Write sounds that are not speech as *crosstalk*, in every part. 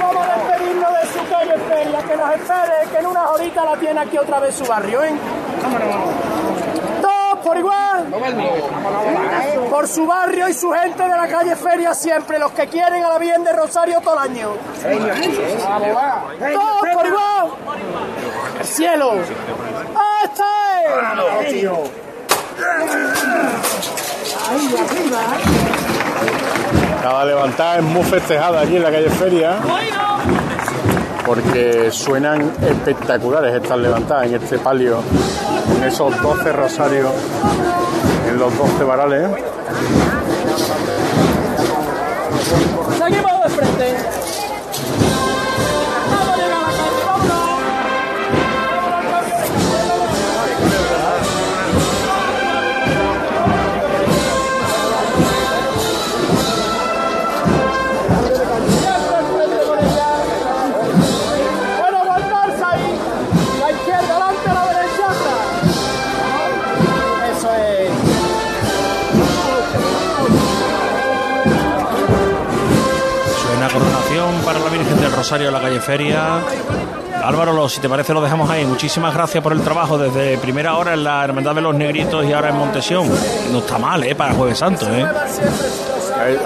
Vamos a despedirnos de su calle Feria, que nos espere, que en unas horitas la tiene aquí otra vez su barrio, ¿eh? Todos por igual. Por su barrio y su gente de la calle Feria siempre, los que quieren a la bien de Rosario todo el año. Todos por igual. El cielo. ¡Este! Cada levantada es muy festejada allí en la calle Feria. Porque suenan espectaculares estas levantadas en este palio, en esos 12 rosarios, en los 12 varales. Rosario de la calle Feria. Álvaro, lo- si te parece, lo dejamos ahí. Muchísimas gracias por el trabajo desde primera hora en la Hermandad de los Negritos y ahora en Montesión. No está mal, ¿eh? Para Jueves Santo, ¿eh?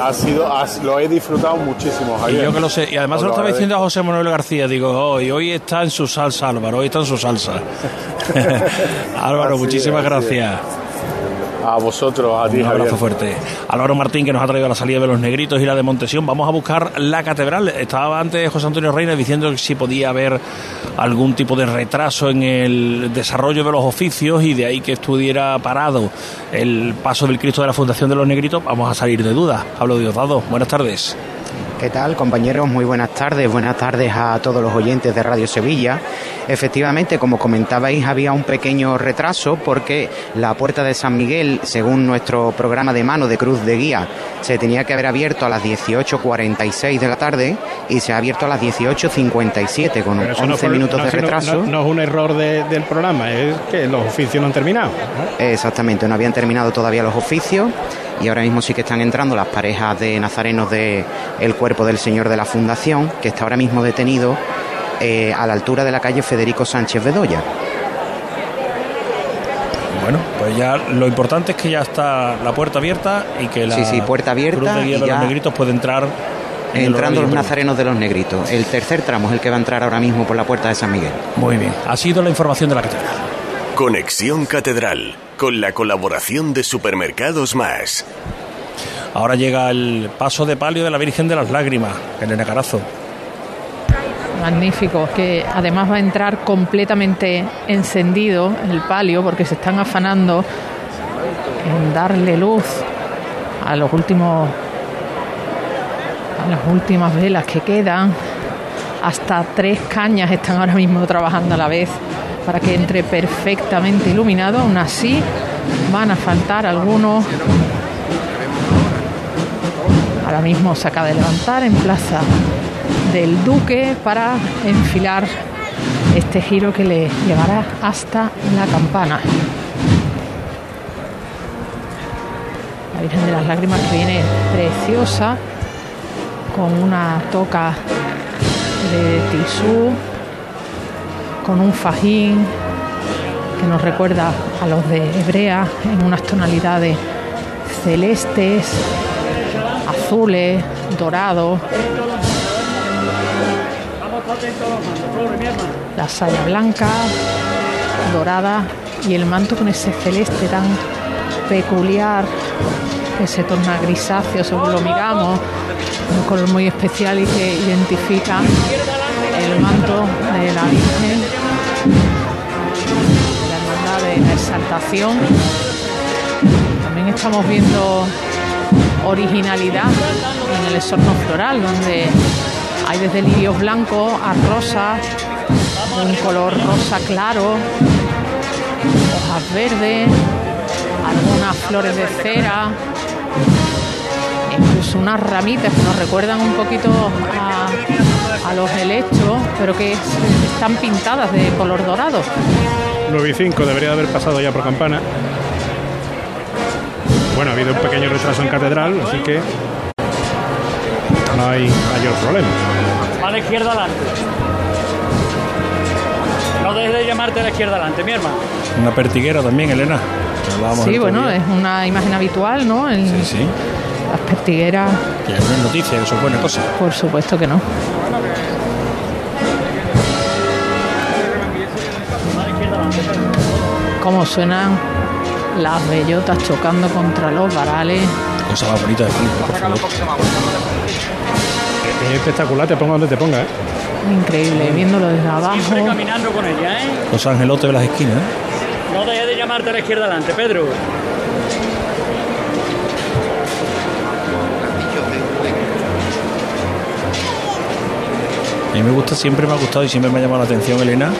Ha sido, lo he disfrutado muchísimo, Y Javier. yo que lo sé. Y además se lo estaba diciendo a. José Manuel García. Digo, hoy, hoy está en su salsa, Álvaro. Hoy está en su salsa. *laughs* *laughs* Álvaro, Así muchísimas es, gracias. A vosotros, a ti, Un Javier. abrazo fuerte. Álvaro Martín, que nos ha traído la salida de los negritos y la de Montesión. Vamos a buscar la catedral. Estaba antes José Antonio Reina diciendo que si podía haber algún tipo de retraso en el desarrollo de los oficios y de ahí que estuviera parado el paso del Cristo de la Fundación de los Negritos. Vamos a salir de dudas. Hablo de Diosdado. Buenas tardes. ¿Qué tal, compañeros? Muy buenas tardes. Buenas tardes a todos los oyentes de Radio Sevilla. Efectivamente, como comentabais, había un pequeño retraso porque la puerta de San Miguel, según nuestro programa de mano de Cruz de Guía, se tenía que haber abierto a las 18.46 de la tarde y se ha abierto a las 18.57 con Pero eso 11 no fue- minutos no, de retraso. No, no es un error de- del programa, es que los oficios no han terminado. Exactamente, no habían terminado todavía los oficios y ahora mismo sí que están entrando las parejas de nazarenos del el cuerpo del Señor de la Fundación, que está ahora mismo detenido eh, a la altura de la calle Federico Sánchez Bedoya. Bueno, pues ya lo importante es que ya está la puerta abierta y que la Sí, sí, puerta abierta Cruz de Guía y de ya los Negritos puede entrar en Entrando los de- nazarenos de los negritos. El tercer tramo es el que va a entrar ahora mismo por la puerta de San Miguel. Muy bien. Ha sido la información de la catedral. Conexión Catedral, con la colaboración de Supermercados Más. Ahora llega el paso de palio de la Virgen de las Lágrimas, Elena Carazo. Magnífico, que además va a entrar completamente encendido el palio porque se están afanando en darle luz a los últimos a las últimas velas que quedan. Hasta tres cañas están ahora mismo trabajando a la vez para que entre perfectamente iluminado. Aún así, van a faltar algunos. Ahora mismo se acaba de levantar en plaza del Duque para enfilar este giro que le llevará hasta la campana. La Virgen de las Lágrimas que viene preciosa con una toca de tisú, con un fajín que nos recuerda a los de Hebrea en unas tonalidades celestes, azules, dorados. La saya blanca, dorada y el manto con ese celeste tan peculiar que se torna grisáceo según lo miramos, un color muy especial y que identifica el manto de la Virgen, También estamos viendo originalidad en el esorno floral, donde hay desde lirios blancos a rosa, de un color rosa claro, hojas verdes, algunas flores de cera, incluso unas ramitas que nos recuerdan un poquito a, los helechos, pero que es- están pintadas de color dorado. 9 y 5 debería de haber pasado ya por campana. Bueno, ha habido un pequeño retraso en catedral, así que no hay mayor problema. A la izquierda adelante. No dejes de llamarte a la izquierda adelante, mi hermano. Una pertiguera también, Elena. Sí, bueno, día. es una imagen habitual, ¿no? Sí, sí. las pertigueras, Que no es noticia, que eso es buena cosa. por supuesto que no. Cómo suenan las bellotas chocando contra los varales. Cosa más bonita de película, por favor. Es espectacular, te ponga donde te ponga. ¿eh? Increíble, viéndolo desde abajo. Siempre caminando con ella, ¿eh? Los angelotes de las esquinas. ¿eh? No dejes de llamarte a la izquierda adelante, Pedro. A mí me gusta, siempre me ha gustado y siempre me ha llamado la atención, Elena,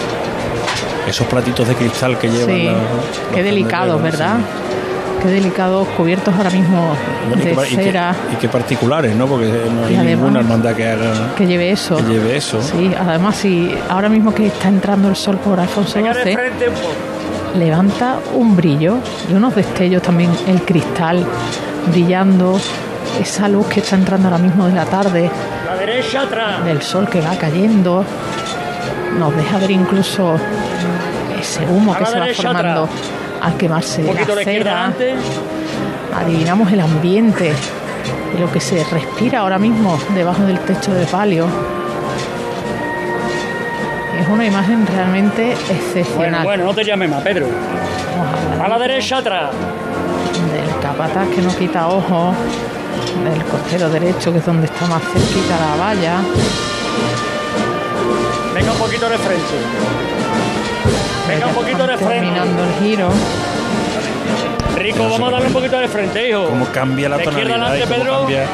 esos platitos de cristal que llevan. Sí, la- qué delicados, ¿verdad? sí. Qué delicados, cubiertos ahora mismo Bueno, y de y qué- cera, Y qué particulares, ¿no? Porque no hay además- ninguna hermandad que haga. que lleve eso. que lleve eso. Sí, además, si ahora mismo que está entrando el sol por Alfonso XII, levanta un brillo y unos destellos también, el cristal brillando, esa luz que está entrando ahora mismo de la tarde, La derecha atrás. del sol que va cayendo, nos deja ver incluso ese humo que se va formando al quemarse Un la cera. Adivinamos el ambiente lo que se respira ahora mismo debajo del techo de palio. Es una imagen realmente excepcional. bueno, no te llames más, Pedro. A A la derecha atrás. del capataz que no quita ojo, del costero derecho que es donde está más cerquita la valla. Venga un poquito de frente. Venga un poquito de frente. terminando el giro. Rico, vamos a darle un poquito de frente, hijo. Cómo cambia la De izquierda tonalidad y cómo Pedro. cambia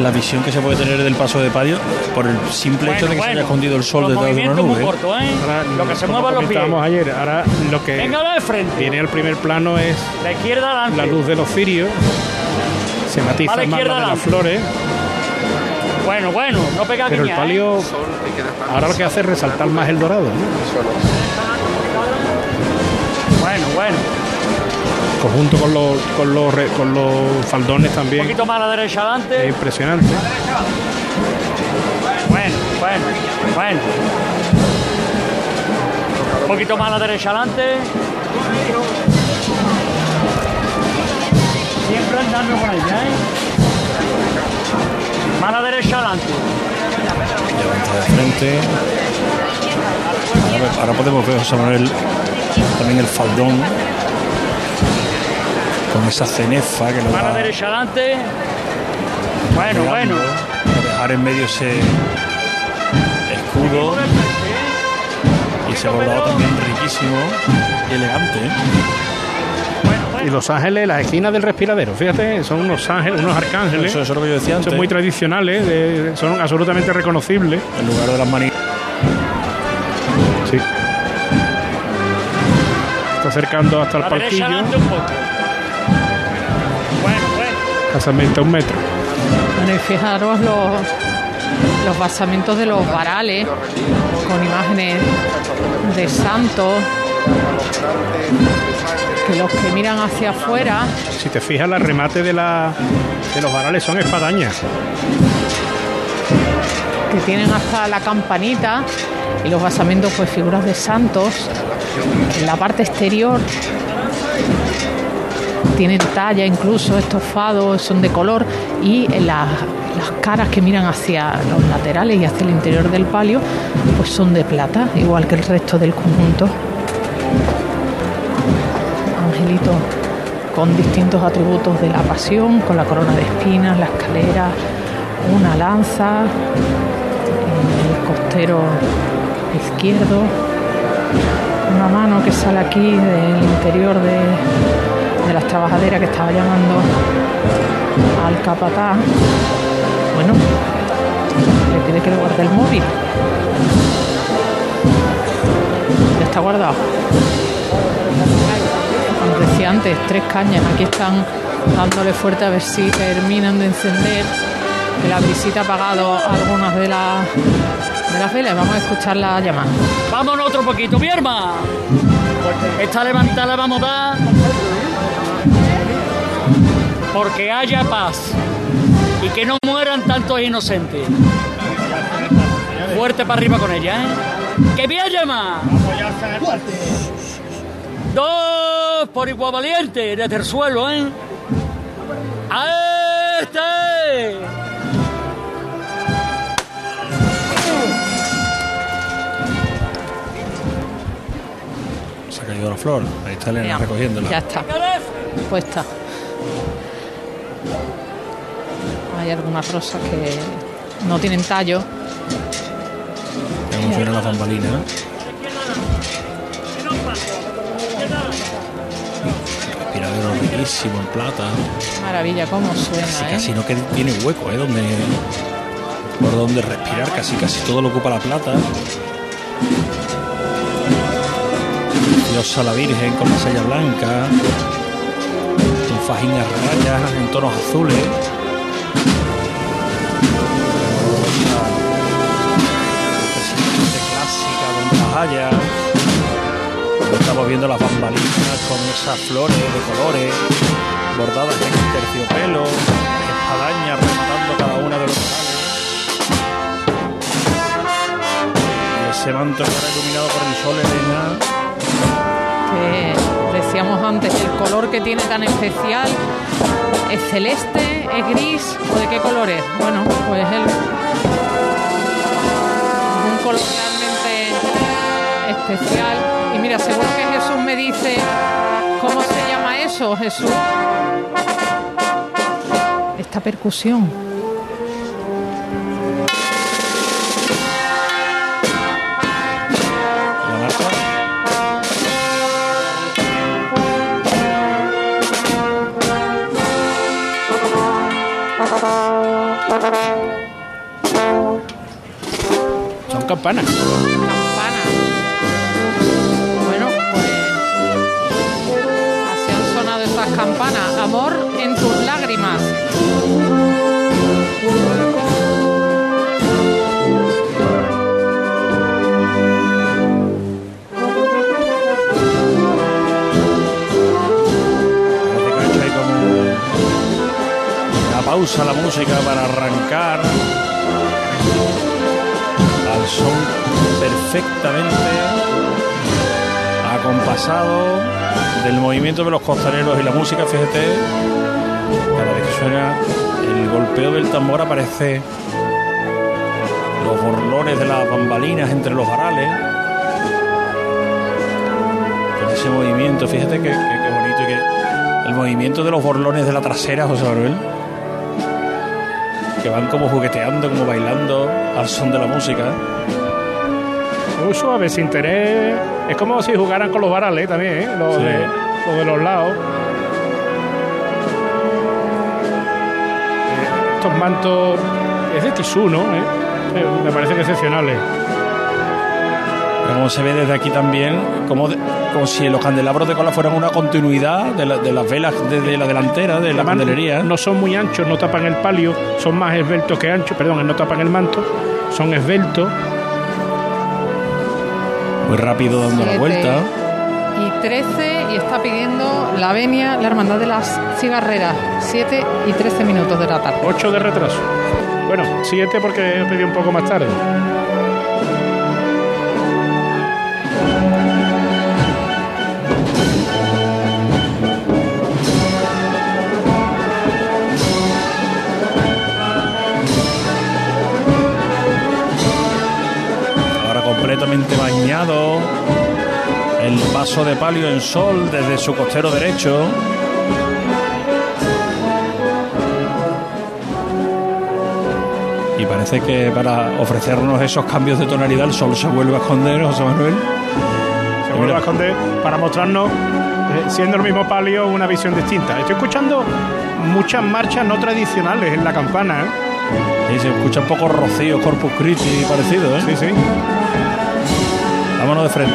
la visión que se puede tener del paso de palio por el simple hecho de que se haya escondido el sol detrás de una nube. muy ¿eh? ¿eh? Ahora, Lo que se como muevan los pies. ayer, ahora lo que Venga de frente. viene al primer plano es La izquierda adelante. la luz de los cirios. Se matiza la más la de las flores, Bueno, bueno, no pega pero el ¿eh? palio ahora lo que hace es resaltar más el dorado. ¿no? Bueno. Conjunto con los, con los, con los faldones Un también. poquito más a la derecha Es adelante. impresionante. Bueno, bueno, bueno. Un poquito más a la derecha adelante. Siempre andando con ella, ¿eh? Más a la derecha adelante. Levanta de frente. Ahora, ahora podemos ver José Manuel también el faldón con esa cenefa que lo la va derecha adelante. Bueno, bueno. dejar en medio ese escudo y ese bordado también riquísimo y elegante. ¿eh? Y los ángeles, las esquinas del respiradero, fíjate, son unos ángeles, unos arcángeles. Eso, eso es lo que yo decía antes. Son muy tradicionales, de- son absolutamente reconocibles. en lugar de las manitas. Acercando hasta el palquillo, casualmente a un metro. Bueno, y fijaros los, los basamentos de los varales con imágenes de santos que los que miran hacia afuera Si te fijas, el remate de, la, de los varales son espadañas. que tienen hasta la campanita y los basamentos pues figuras de santos la parte exterior tienen talla incluso estofados son de color y en la- las caras que miran hacia los laterales y hacia el interior del palio pues son de plata igual que el resto del conjunto. Angelito con distintos atributos de la pasión con la corona de espinas la escalera una lanza el costero izquierdo, una mano que sale aquí del interior de, de las trabajaderas que estaba llamando al capataz. Bueno, le que le guarde el móvil. Ya está guardado. Como decía antes, tres cañas. Aquí están dándole fuerte a ver si terminan de encender. La brisita ha apagado algunas de las las velas. Vamos a escuchar la llamada. Vámonos otro poquito, mi hermano. Esta levantada la vamos a dar porque haya paz Y que no mueran tantos inocentes. Fuerte para arriba con ella, ¿eh? ¡Que bien llama! Dos por igual valiente desde el suelo, ¿eh? ¡A este! Caído la flor. Ahí está Elena Ya, recogiéndola. Ya está. Puesta. Hay algunas rosas que no tienen tallo. Suena la bambalina. Respiradero riquísimo en plata. Maravilla, cómo suena, Casi, ¿eh? casi no que tiene hueco, ¿eh? Donde, por donde respirar, casi casi todo lo ocupa la plata. Dios a la Virgen con la saya blanca, con fajín a rayas en tonos azules. Impresionante clásica una haya. Estamos viendo las bambalinas con esas flores de colores bordadas en terciopelo, espadañas rematando cada una de los corales. Y ese manto ahora iluminado por el sol, antes, el color que tiene tan especial es celeste, es gris o de qué color es. Bueno, pues el, un color realmente especial. Y mira, seguro que Jesús me dice cómo se llama eso, Jesús. Esta percusión. Son campanas. Campana. Bueno, pues así han sonado estas campanas. Amor en tus lágrimas. Una pausa la música para arrancar perfectamente acompasado del movimiento de los costaneros y la música, fíjate, cada vez que suena el golpeo del tambor aparece los borlones de las bambalinas entre los varales. Con ese movimiento, fíjate que bonito y que el movimiento de los borlones de la trasera, José Manuel, que van como jugueteando, como bailando al son de la música. Muy suave, sin tener. Es como si jugaran con los varales también, ¿eh? Los, Sí. de, los de los lados. Eh, Estos mantos. Es de tisú, ¿no? ¿Eh? Eh, Me parecen excepcionales. Como se ve desde aquí también, como, de- como si los candelabros de cola fueran una continuidad de, la- de las velas de, de la delantera, de la Además, candelería. No son muy anchos, no tapan el palio, son más esbeltos que anchos, perdón, no tapan el manto, son esbeltos. Muy rápido dando la vuelta. Y 13 y está pidiendo la venia, la hermandad de las cigarreras. 7 y 13 minutos de la tarde. 8 de retraso. Bueno, 7 porque he pedido un poco más tarde. El paso de palio en sol desde su costero derecho. Y parece que para ofrecernos esos cambios de tonalidad el sol se vuelve a esconder, José Manuel. Se vuelve a esconder para mostrarnos, eh, siendo el mismo palio, una visión distinta. Estoy escuchando muchas marchas no tradicionales en la campana, ¿eh? Y se escucha un poco rocío, Corpus Christi parecido, ¿eh? Sí, sí. Vámonos de frente.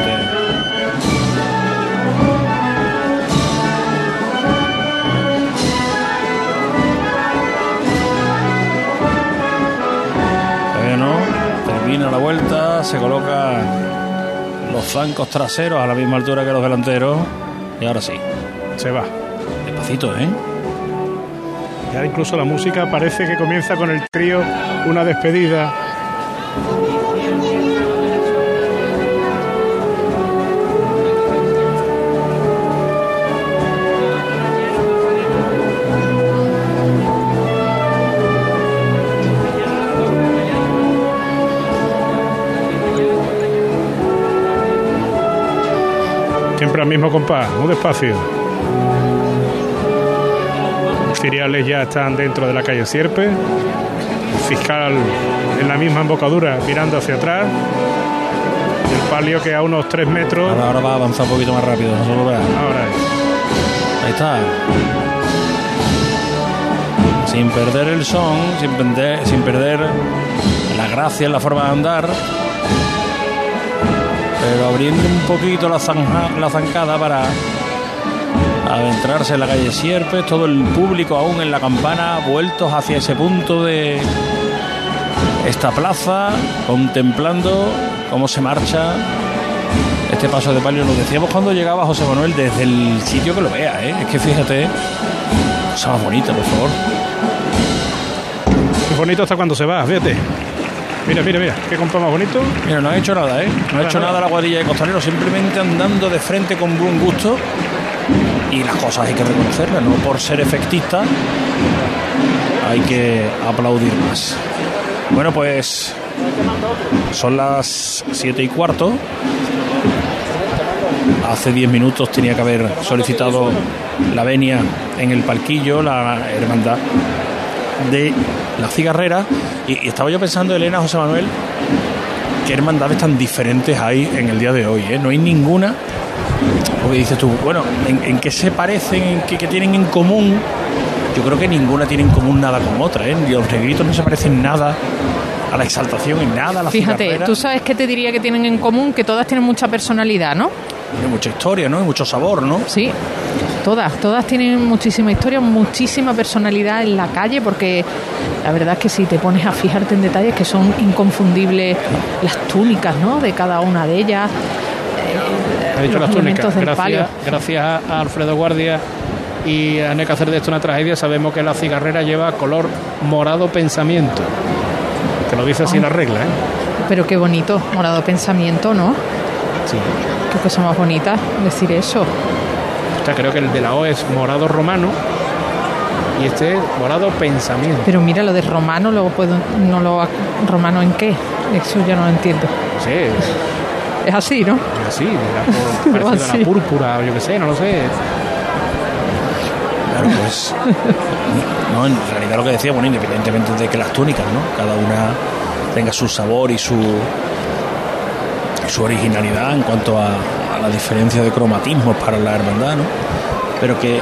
Todavía no. Termina la vuelta, se coloca los flancos traseros a la misma altura que los delanteros. Y ahora sí. Se va. Despacito, ¿eh? Ya incluso la música parece que comienza con el trío Una despedida. Siempre al mismo compás, muy despacio. Los ciriales ya están dentro de la calle Sierpe. El fiscal en la misma embocadura mirando hacia atrás. El palio que a unos 3 metros. Ahora, ahora va a avanzar un poquito más rápido. No se lo vea. Ahora es. Ahí está. Sin perder el son, sin perder, sin perder la gracia en la forma de andar. Pero abriendo un poquito la, zanja- la zancada para adentrarse en la calle Sierpes, todo el público aún en la campana, vueltos hacia ese punto de esta plaza, contemplando cómo se marcha este paso de palio. Lo decíamos cuando llegaba José Manuel desde el sitio que lo vea, ¿eh? es que fíjate, cosa más bonita, por favor. Qué bonito hasta cuando se va, fíjate. Mira, mira, mira, qué compás más bonito. Mira, no ha hecho nada, ¿eh? No ha hecho nada. nada la cuadrilla de costaleros, simplemente andando de frente con buen gusto. Y las cosas hay que reconocerlas, no por ser efectista hay que aplaudir más. Bueno, pues son las siete y cuarto. Hace 10 minutos tenía que haber solicitado la venia en el palquillo, la hermandad de la cigarrera. Y, y estaba yo pensando, Elena, José Manuel, qué hermandades tan diferentes hay en el día de hoy. ¿eh? No hay ninguna. Porque dices tú, bueno, ¿en, en qué se parecen? ¿En qué, qué tienen en común? Yo creo que ninguna tiene en común nada con otra. ¿eh? Los negritos no se parecen nada a la exaltación, en nada a la Fíjate, cigarrera. tú sabes que te diría que tienen en común que todas tienen mucha personalidad, ¿no? Hay mucha historia, ¿no? Hay mucho sabor, ¿no? Sí, todas, todas tienen muchísima historia, muchísima personalidad en la calle, porque la verdad es que si te pones a fijarte en detalles que son inconfundibles las túnicas, ¿no? De cada una de ellas. eh, Ha dicho los las túnicas. del Gracias, palio. gracias a Alfredo Guardia y a no hay que hacer de esto una tragedia. Sabemos que la cigarrera lleva color morado pensamiento. Que lo dice así Ah. la regla, ¿eh? Pero qué bonito, morado pensamiento, ¿no? Sí. Qué cosa más bonita decir eso. O sea, creo que el de la O es morado romano y este es morado pensamiento. Pero mira, lo de romano, luego puedo, no lo, romano en qué, eso ya no lo entiendo. Sí, Es así, ¿no? es así, era *laughs* por, parecido a Así. la púrpura, o yo qué sé, no lo sé. Claro, pues. No, en realidad lo que decía, bueno, independientemente de que las túnicas, ¿no? Cada una tenga su sabor y su su originalidad en cuanto a, a la diferencia de cromatismos para la hermandad, ¿no? Pero que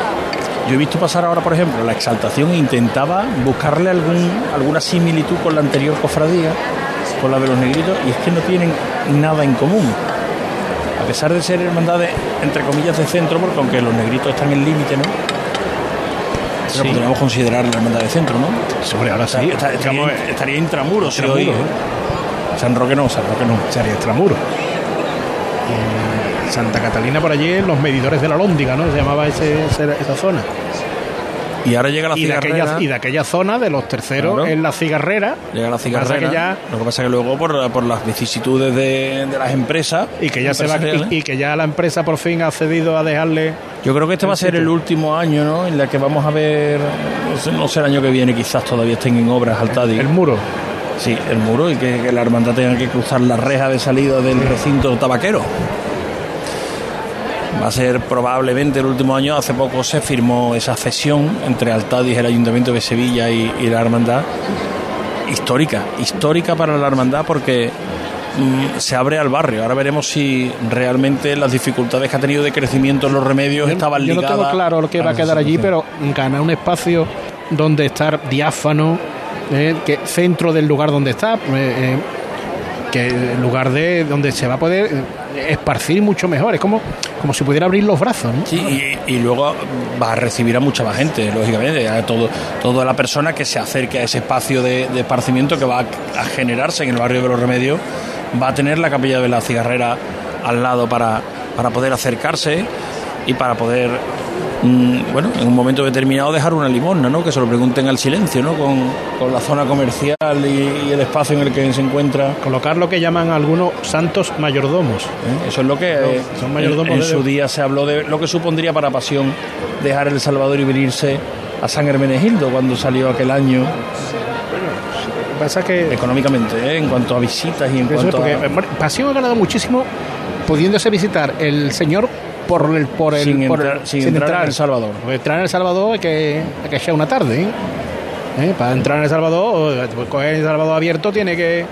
yo he visto pasar ahora, por ejemplo, la exaltación e intentaba buscarle algún, alguna similitud con la anterior cofradía, con la de los negritos, y es que no tienen nada en común. A pesar de ser hermandades, entre comillas, de centro, porque aunque los negritos están en límite, ¿no? Pero Sí. podríamos considerar la hermandad de centro, ¿no? Sobre ahora sí. Esta- digamos, estaría, estaría intramuros si hoy, ¿eh? San Roque no, San Roque no. sería extramuro. En Santa Catalina por allí, los medidores de la Lóndiga, ¿no? Se llamaba ese- esa zona. Y ahora llega la Y de, aquella, y de aquella zona, de los terceros, Claro. en la cigarrera. Llega la cigarrera. que ya- Lo que pasa es que luego, por, por las vicisitudes de, de las empresas. Y que ya se va, y, y que ya la empresa por fin ha cedido a dejarle. Yo creo que este va a ser el último año, ¿no? En la que vamos a ver. No sé, no sé el año que viene, quizás todavía estén en obras Altadi. El muro. Sí, el muro y que, que la hermandad tenga que cruzar la reja de salida del recinto tabaquero. Va a ser probablemente el último año. Hace poco se firmó esa cesión entre Altadis, el Ayuntamiento de Sevilla y, y la hermandad. Histórica, histórica para la hermandad porque mm, se abre al barrio. Ahora veremos si realmente las dificultades que ha tenido de crecimiento en los remedios estaban Yo no ligadas. tengo claro lo que va a quedar allí, pero ganar un espacio donde estar diáfano, eh, que centro del lugar donde está, eh, eh, que el lugar de donde se va a poder eh, esparcir mucho mejor. Es como, como si pudiera abrir los brazos, y, luego va a recibir a mucha más gente, lógicamente, a toda la persona que se acerque a ese espacio de, de esparcimiento que va a, a generarse en el barrio de los Remedios, va a tener la capilla de la cigarrera al lado para, para poder acercarse y para poder mm, bueno, en un momento determinado dejar una limosna, ¿no? Que se lo pregunten al silencio, ¿no? Con, con la zona comercial y, y el espacio en el que se encuentra. Colocar lo que llaman algunos santos mayordomos. ¿eh? Eso es lo que eh, son en, mayordomos en de- su día se habló de lo que supondría para Pasión dejar El Salvador y venirse a San Hermenegildo cuando salió aquel año Pasa que económicamente, ¿eh? en cuanto a visitas y en cuanto porque a... Pasión ha ganado muchísimo pudiéndose visitar el señor por el por el Sin por- entrar- sin entrar en El Salvador. Porque entrar en El Salvador hay que hay que echar una tarde. ¿eh? ¿Eh? Para entrar en El Salvador, eh, pues, coger El Salvador abierto tiene que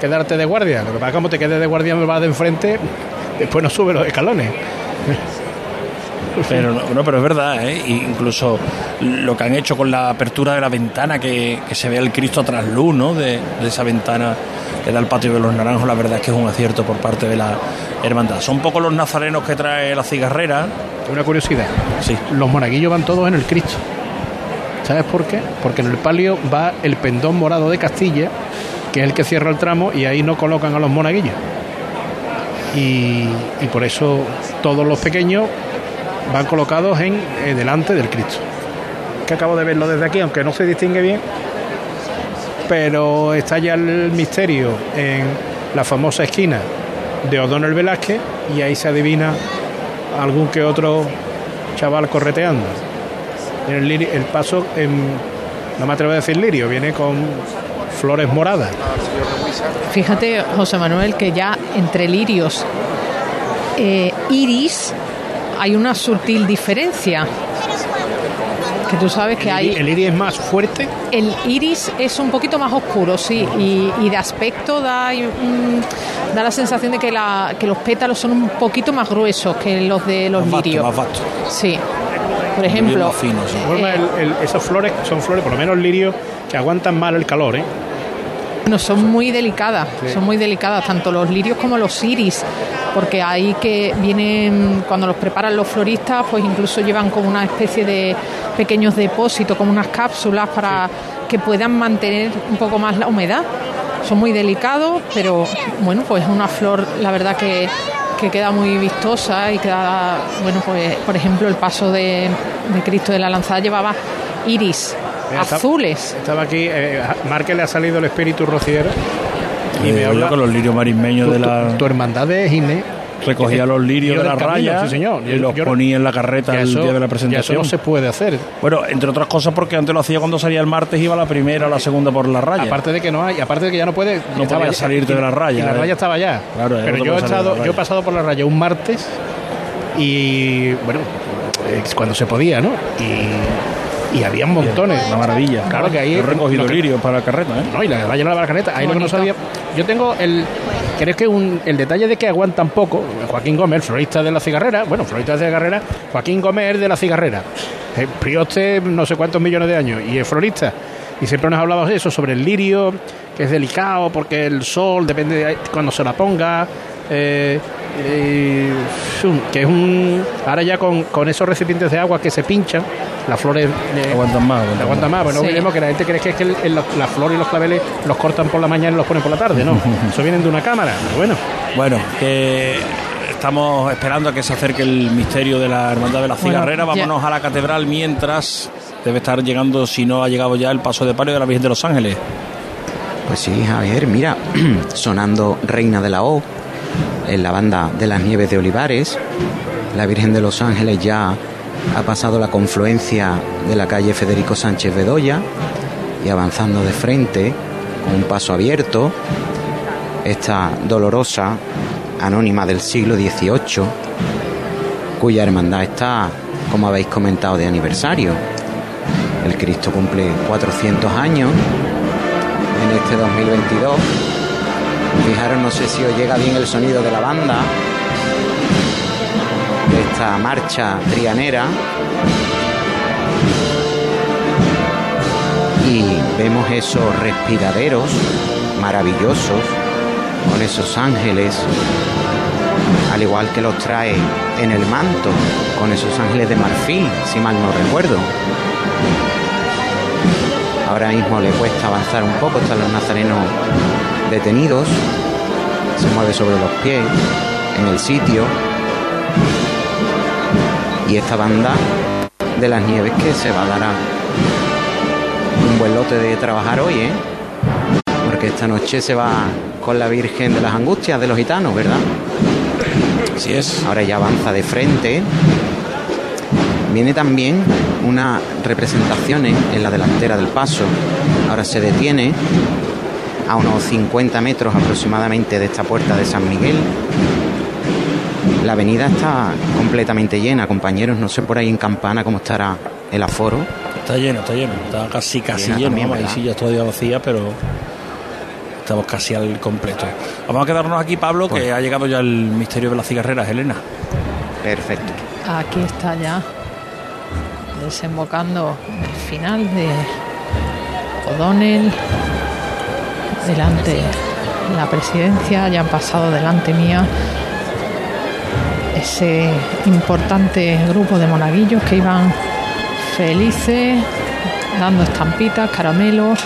quedarte de guardia. Lo que pasa es que como te quedes de guardia me vas de enfrente, *laughs* después no sube los escalones. *laughs* Pero no, no, pero es verdad, ¿eh? Incluso lo que han hecho con la apertura de la ventana, que, que se ve el Cristo tras luz, ¿no? De, de esa ventana que da al patio de los naranjos, la verdad es que es un acierto por parte de la hermandad. Son pocos los nazarenos que trae la cigarrera. Una curiosidad. Sí. Los monaguillos van todos en el Cristo. ¿Sabes por qué? Porque en el palio va el pendón morado de Castilla, que es el que cierra el tramo, y ahí no colocan a los monaguillos. Y, y por eso todos los pequeños van colocados en eh, delante del Cristo. Que acabo de verlo desde aquí, aunque no se distingue bien, pero está ya el misterio en la famosa esquina de O'Donnell Velázquez y ahí se adivina algún que otro chaval correteando. El, el paso, en, no me atrevo a decir lirio, viene con flores moradas. Fíjate, José Manuel, que ya entre lirios e iris hay una sutil diferencia. Que tú sabes que hay. El iris es más fuerte. El iris es un poquito más oscuro, sí, y, y de aspecto da, mm, da la sensación de que, la, que los pétalos son un poquito más gruesos que los de los Más vasto, lirios. más vasto. Sí. Por ejemplo, más fino, sí. El- el- esas flores son flores, por lo menos lirios, que aguantan mal el calor. ¿eh? No, son muy delicadas, son muy delicadas, tanto los lirios como los iris, porque ahí que vienen, cuando los preparan los floristas, pues incluso llevan como una especie de pequeños depósitos, como unas cápsulas para que puedan mantener un poco más la humedad. Son muy delicados, pero bueno, pues es una flor, la verdad que, que queda muy vistosa y queda, bueno, pues por ejemplo el paso de, de Cristo de la Lanzada llevaba iris azules. Estaba aquí, eh, Marque le ha salido el espíritu rociero y Y me yo habla con los lirios marismeños tu, de tu- la... tu hermandad de Ginés. Recogía Eh, los lirios de la camino, raya sí, señor. y los Yo- ponía en la carreta Ya el eso- día de la ya eso presentación. no se puede hacer. Bueno, entre otras cosas porque antes lo hacía cuando salía el martes, iba la primera o la segunda por la raya. Aparte de que no hay, aparte de que ya no puede, No estaba podías ya- salirte y- de la raya, y la eh. raya estaba ya. Claro, Pero no yo he puedes estado, yo he pasado por la raya un martes y bueno, eh, cuando se podía, ¿no? Y, y había montones. Una maravilla. Claro que ahí He recogido que- lirios para la carreta, ¿eh? No, y la raya no la carreta. Ahí lo que no sabía. Yo tengo el. Creo que un, el detalle de que aguantan poco. Joaquín Gómez, el florista de la cigarrera. Bueno, florista de la cigarrera. Joaquín Gómez de la cigarrera. Eh, prioste no sé cuántos millones de años. Y es florista. Y siempre nos hablaba de eso, sobre el lirio, que es delicado porque el sol depende de cuando se la ponga. eh, eh, que es un. Ahora ya con, con esos recipientes de agua que se pinchan, las flores. eh, Aguantan más. aguantan Aguanta más, pues no Sí. que la gente cree que es que el- el- la, la flor y los claveles los cortan por la mañana y los ponen por la tarde, ¿no? *laughs* Eso vienen de una cámara, pero bueno. Bueno, que estamos esperando a que se acerque el misterio de la Hermandad de la Bueno, Cigarrera. ya- Vámonos a la catedral mientras debe estar llegando, si no ha llegado ya, el paso de palio de la Virgen de los Ángeles. Pues sí, Javier, mira, *clears throat* sonando Reina de la O en la banda de las Nieves de Olivares. La Virgen de los Ángeles ya ha pasado la confluencia de la calle Federico Sánchez Bedoya y avanzando de frente con un paso abierto. Esta dolorosa anónima del siglo XVIII, cuya hermandad está, como habéis comentado, de aniversario. El Cristo cumple 400 años en este 2022. Fijaros, no sé si os llega bien el sonido de la banda, de esta marcha trianera. Y vemos esos respiraderos maravillosos con esos ángeles, al igual que los trae en el manto, con esos ángeles de marfil, si mal no recuerdo. Ahora mismo le cuesta avanzar un poco, están los nazarenos detenidos, se mueve sobre los pies en el sitio. y esta banda de las nieves que se va a dar a un buen lote de trabajar hoy, ¿eh? Porque esta noche se va con la Virgen de las Angustias de los Gitanos, ¿verdad? Así es. Ahora ya avanza de frente. Viene también una representación en la delantera del paso. Ahora se detiene a unos 50 metros aproximadamente de esta puerta de San Miguel. La avenida está completamente llena, compañeros. No sé por ahí en Campana cómo estará el aforo. Está lleno, está lleno. Está casi, casi Llena lleno. también, hay sillas todavía vacías, pero estamos casi al completo. Vamos a quedarnos aquí, Pablo, que ha llegado ya el misterio de las cigarreras, Elena. Perfecto. Aquí está ya desembocando el final de O'Donnell. Delante la presidencia, ya han pasado delante mía ese importante grupo de monaguillos que iban felices, dando estampitas, caramelos.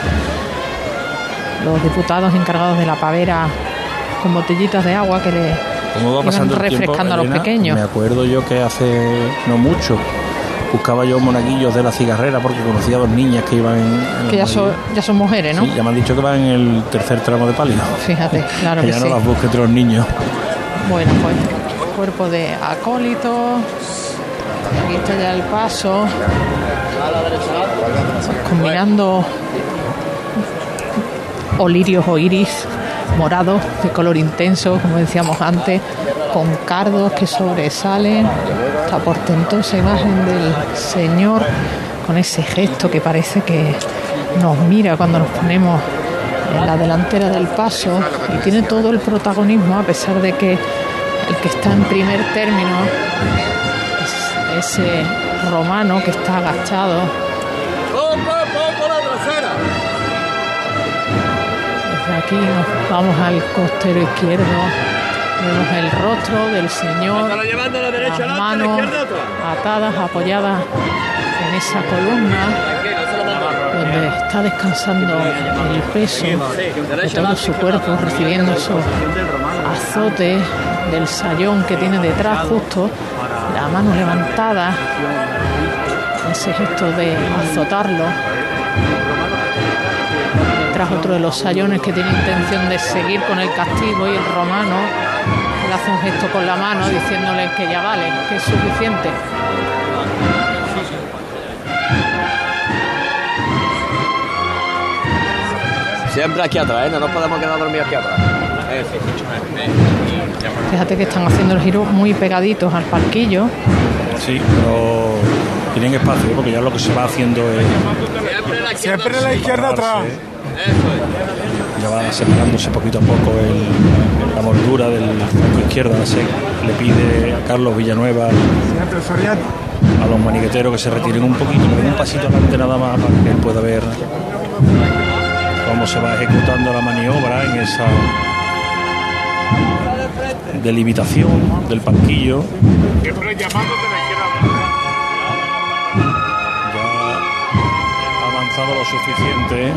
Los diputados encargados de la pavera con botellitas de agua que le Como va iban pasando el tiempo, refrescando a los Elena, pequeños. Me acuerdo yo que hace no mucho buscaba yo monaguillos de la cigarrera porque conocía a dos niñas que iban en, en Que ya son, ya son mujeres, ¿no? Sí, ya me han dicho que van en el tercer tramo de palio. Fíjate, *laughs* claro que que ya sí. no las busque entre los niños. Bueno, pues cuerpo de acólito. Aquí está ya el paso. Combinando olirios o iris morados de color intenso, como decíamos antes, con cardos que sobresalen. Esta portentosa imagen del Señor con ese gesto que parece que nos mira cuando nos ponemos en la delantera del paso y tiene todo el protagonismo a pesar de que el que está en primer término es ese romano que está agachado. Desde aquí nos vamos al costero izquierdo. Vemos el rostro del Señor, las manos atadas, apoyadas en esa columna donde está descansando el peso de todo su cuerpo, recibiendo esos azotes del sayón que tiene detrás justo, la mano levantada, ese gesto de azotarlo. Detrás otro de los sayones que tiene intención de seguir con el castigo y el romano hace un gesto con la mano diciéndole que ya vale, que es suficiente. Siempre aquí atrás, ¿eh? No nos podemos quedar dormidos aquí atrás. Fíjate que están haciendo el giro muy pegaditos al parquillo. Sí, pero tienen espacio porque ya lo que se va haciendo es Siempre la izquierda atrás. Ya va separándose poquito a poco el- la moldura del flanco izquierdo. Se le pide a Carlos Villanueva, a los maniqueteros que se retiren un poquito, pero un pasito adelante nada más para que él pueda ver cómo se va ejecutando la maniobra en esa delimitación del parquillo. Izquierda avanzado lo suficiente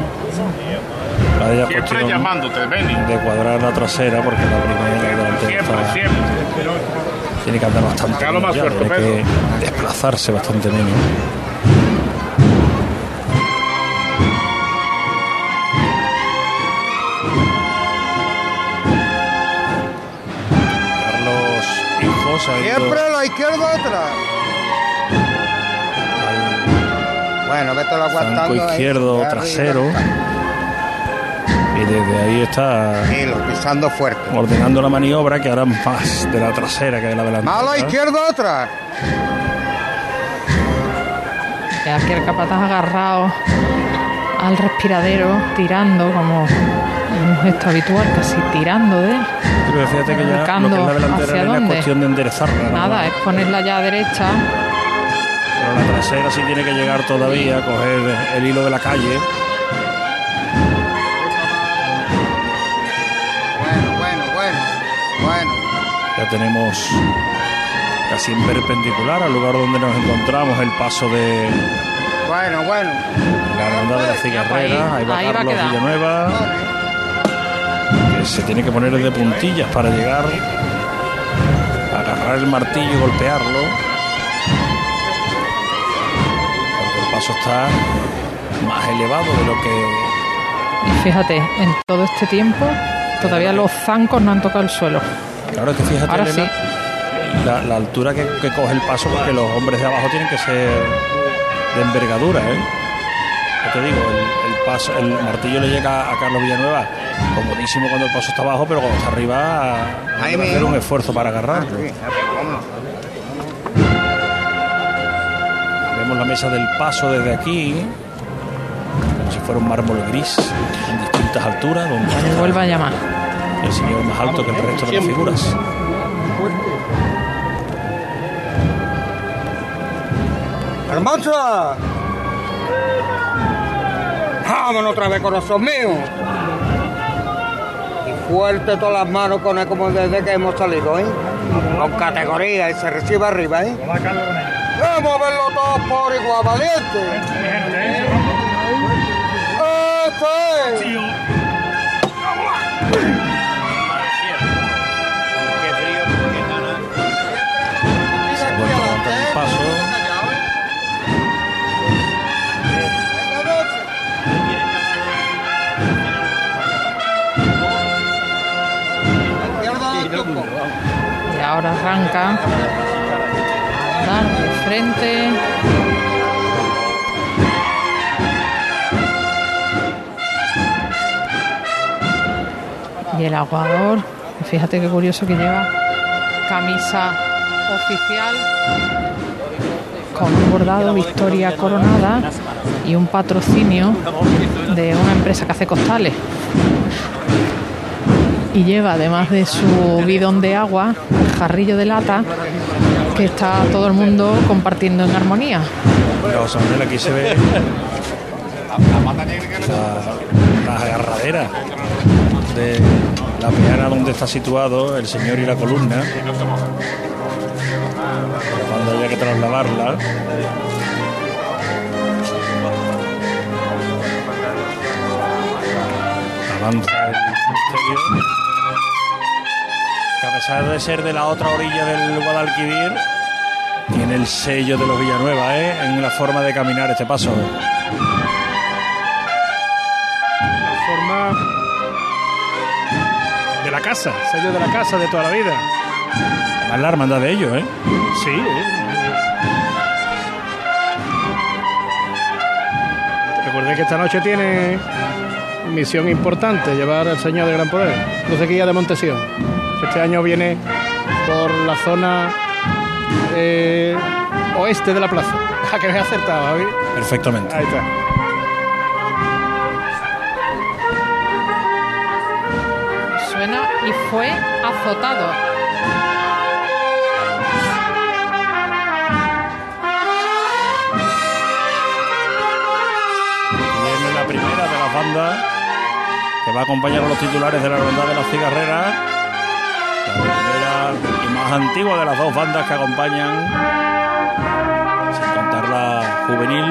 Siempre llamándote, Benny. de cuadrar la trasera porque la primera y delantera Siempre, está- siempre. tiene que andar bastante Saca lo menos más ya, fuerte, tiene que desplazarse bastante menos Carlos Hijos Siempre a la izquierda atrás. Bueno, vete lo aguantando. izquierdo trasero y desde ahí está pisando fuerte. ordenando la maniobra que hará más de la trasera que de la delantera. Más a la izquierda atrás. Que aquí el capataz agarrado al respiradero, tirando como un gesto habitual, casi tirando de él. Pero fíjate que ya lo que es Buscando la delantera hacia es dónde. cuestión de enderezarla. Nada, es ponerla ya derecha. Pero la trasera sí tiene que llegar todavía, coger el hilo de la calle. Bueno, bueno, bueno. Bueno. Ya tenemos casi en perpendicular al lugar donde nos encontramos el paso de Bueno, bueno. la hermandad de la cigarrera. Ahí va ahí va a Carlos quedar. Villanueva. Que se tiene que poner de puntillas para llegar a agarrar el martillo y golpearlo. Paso está más elevado de lo que Y fíjate, en todo este tiempo todavía los zancos no han tocado el suelo. Claro, es que fíjate, Ahora Elena, la, la altura que, que coge el paso, porque los hombres de abajo tienen que ser de envergadura, ¿eh? Ya te digo, el, el paso, el martillo le llega a Carlos Villanueva comodísimo cuando el paso está abajo, pero cuando está arriba hay que hacer un esfuerzo para agarrarlo. Vemos la mesa del paso desde aquí, como si fuera un mármol gris, en distintas alturas, donde Me vuelva a llamar. el señor más alto que el resto de las figuras. ¡Hermosa! Vámonos otra vez, corazón mío. Y fuerte todas las manos con él como desde que hemos salido, ¿eh? Con categoría y se recibe arriba, ¿eh? Vamos a verlo todos por igual, valiente. ¡Eso es! Se. Y ahora arranca. De frente. Y el aguador, fíjate qué curioso que lleva camisa oficial con un bordado Victoria Coronada y un patrocinio de una empresa que hace costales. Y lleva, además de su bidón de agua, jarrillo de lata que está todo el mundo compartiendo en armonía. Manuel, aquí se ve *laughs* la, la agarradera de la peana donde está situado el señor y la columna. Cuando haya que trasladarla. Avanza el misterio. Pesar de ser de la otra orilla del Guadalquivir, tiene el sello de los Villanueva, ¿eh? En la forma de caminar este paso. La forma de la casa, sello de la casa de toda la vida. Es la hermandad de ellos, ¿eh? Sí, ¿eh? Recuerde que esta noche tiene misión importante, llevar al Señor de Gran Poder, no sé qué de Montesión. Este año viene por la zona eh, oeste de la plaza. A *laughs* que me he acertado, Javi. Perfectamente. Ahí está. Suena y fue azotado. Viene la primera de las bandas que va a acompañar a los titulares de la hermandad de las cigarreras. Y más antigua de las dos bandas que acompañan, sin contar la juvenil.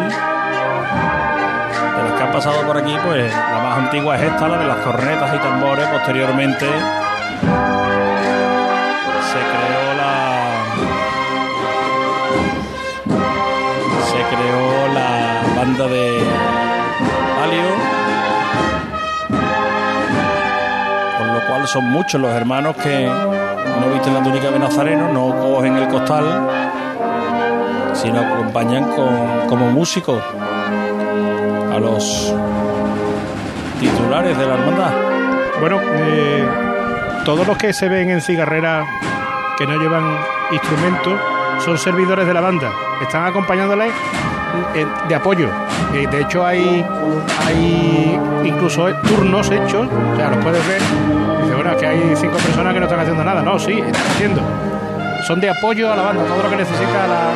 De las que han pasado por aquí, pues la más antigua es esta, la de las cornetas y tambores. Posteriormente se creó la se creó la banda de palio son muchos los hermanos que no visten la túnica de nazareno no cogen el costal sino acompañan con, como músicos a los titulares de la hermandad Bueno, eh, todos los que se ven en cigarrera que no llevan instrumentos son servidores de la banda. Están acompañándoles eh, de apoyo. Eh, de hecho, hay, hay incluso turnos hechos. O sea, los puedes ver. Bueno, es que hay cinco personas que no están haciendo nada. No, sí, están haciendo. Son de apoyo a la banda. Todo lo que necesita la.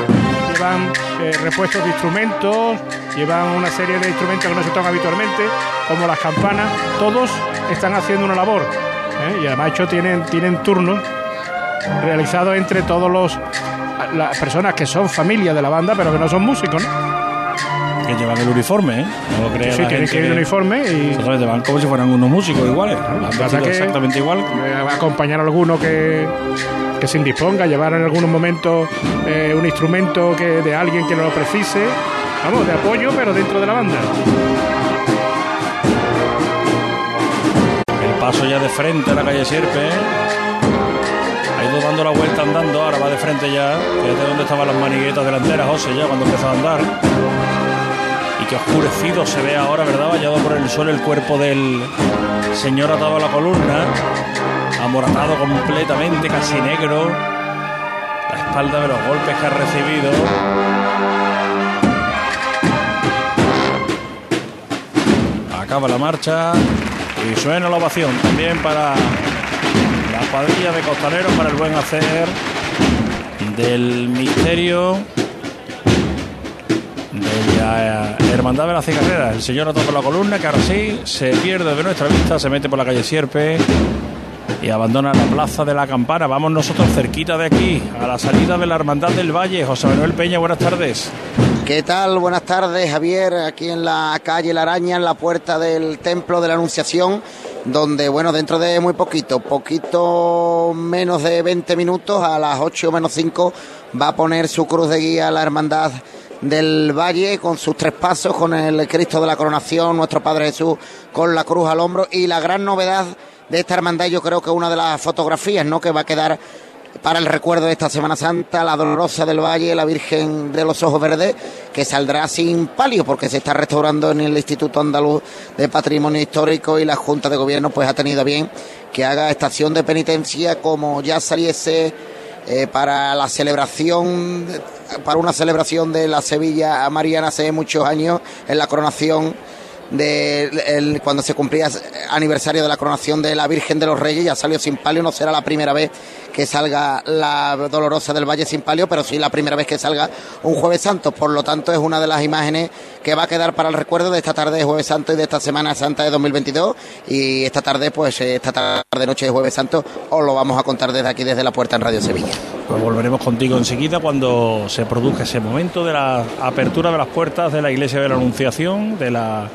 Llevan eh, repuestos de instrumentos, llevan una serie de instrumentos que no se tocan habitualmente, como las campanas. Todos están haciendo una labor. ¿eh? Y además, hecho, tienen, tienen turnos realizados entre todos los las personas que son familia de la banda, pero que no son músicos, ¿no? Que llevan el uniforme ¿eh? no lo Sí, tienen que ir en uniforme y Exactamente, van como si fueran unos músicos iguales que- exactamente igual Eh, va a acompañar a alguno que, que se indisponga, llevar en algunos momentos eh, un instrumento que de alguien que no lo precise vamos, de apoyo, pero dentro de la banda. El paso ya de frente a la calle Sierpe. Ha ido dando la vuelta andando, ahora va de frente ya. Fíjate dónde estaban las maniguetas delanteras, José, ya cuando empezó a andar. Y que oscurecido se ve ahora, ¿verdad? Vallado por el sol el cuerpo del señor atado a la columna. Amoratado completamente, casi negro. La espalda de los golpes que ha recibido. Acaba la marcha y suena la ovación también para la cuadrilla de costaleros, para el buen hacer del misterio la Hermandad de la Cigarrera. El señor toca la columna que sí se pierde de nuestra vista, se mete por la calle Sierpe y abandona la plaza de la campana. Vamos nosotros cerquita de aquí, a la salida de la Hermandad del Valle. José Manuel Peña, buenas tardes. ¿Qué tal? Buenas tardes, Javier. Aquí en la calle La Araña, en la puerta del Templo de la Anunciación, donde, bueno, dentro de muy poquito, poquito menos de 20 minutos, a las 8 menos 5, va a poner su cruz de guía la Hermandad del Valle con sus tres pasos, con el Cristo de la Coronación, nuestro Padre Jesús con la cruz al hombro y la gran novedad de esta hermandad, yo creo que una de las fotografías, ¿no? Que va a quedar para el recuerdo de esta Semana Santa, la Dolorosa del Valle, la Virgen de los Ojos Verdes, que saldrá sin palio porque se está restaurando en el Instituto Andaluz de Patrimonio Histórico y la Junta de Gobierno pues ha tenido bien que haga estación de penitencia como ya saliese eh, para la celebración, para una celebración de la Sevilla Mariana hace muchos años en la coronación de el- cuando se cumplía aniversario de la coronación de la Virgen de los Reyes, ya salió sin palio, no será la primera vez que salga la Dolorosa del Valle sin palio, pero sí la primera vez que salga un Jueves Santo, por lo tanto es una de las imágenes que va a quedar para el recuerdo de esta tarde de Jueves Santo y de esta Semana Santa de 2022 y esta tarde, pues eh, esta tarde noche de Jueves Santo os lo vamos a contar desde aquí, desde la puerta en Radio Sevilla. Pues volveremos contigo enseguida cuando se produzca ese momento de la apertura de las puertas de la Iglesia de la Anunciación, de la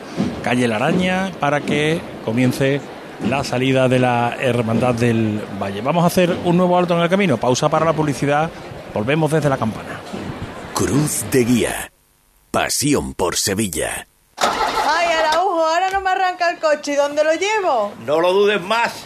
calle La Araña, para que comience la salida de la Hermandad del Valle. Vamos a hacer un nuevo alto en el camino, pausa para la publicidad, volvemos desde la campana. Cruz de Guía. Pasión por Sevilla. Ay, Araujo, ahora no me arranca el coche. ¿Y dónde lo llevo? No lo dudes más.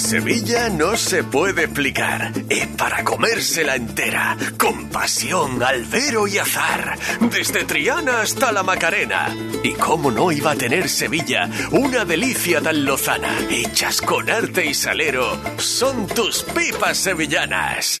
Sevilla no se puede explicar. Es para comérsela entera. Con pasión, albero y azar. Desde Triana hasta la Macarena. ¿Y cómo no iba a tener Sevilla una delicia tan lozana? Hechas con arte y salero. Son tus pipas sevillanas.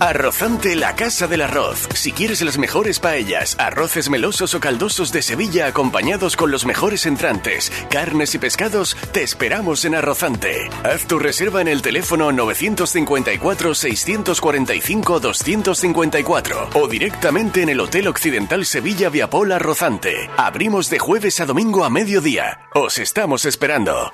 Arrozante la Casa del Arroz. Si quieres las mejores paellas, arroces melosos o caldosos de Sevilla acompañados con los mejores entrantes, carnes y pescados, te esperamos en Arrozante. Haz tu reserva en el teléfono 954-645-254 o directamente en el Hotel Occidental Sevilla Viapol Arrozante. Abrimos de jueves a domingo a mediodía. Os estamos esperando.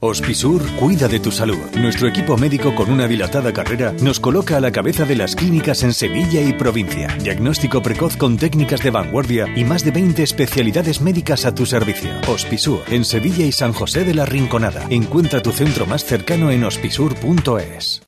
Hospisur cuida de tu salud. Nuestro equipo médico con una dilatada carrera nos coloca a la cabeza de las clínicas en Sevilla y provincia. Diagnóstico precoz con técnicas de vanguardia y más de 20 especialidades médicas a tu servicio. Hospisur en Sevilla y San José de la Rinconada. Encuentra tu centro más cercano en hospisur.es.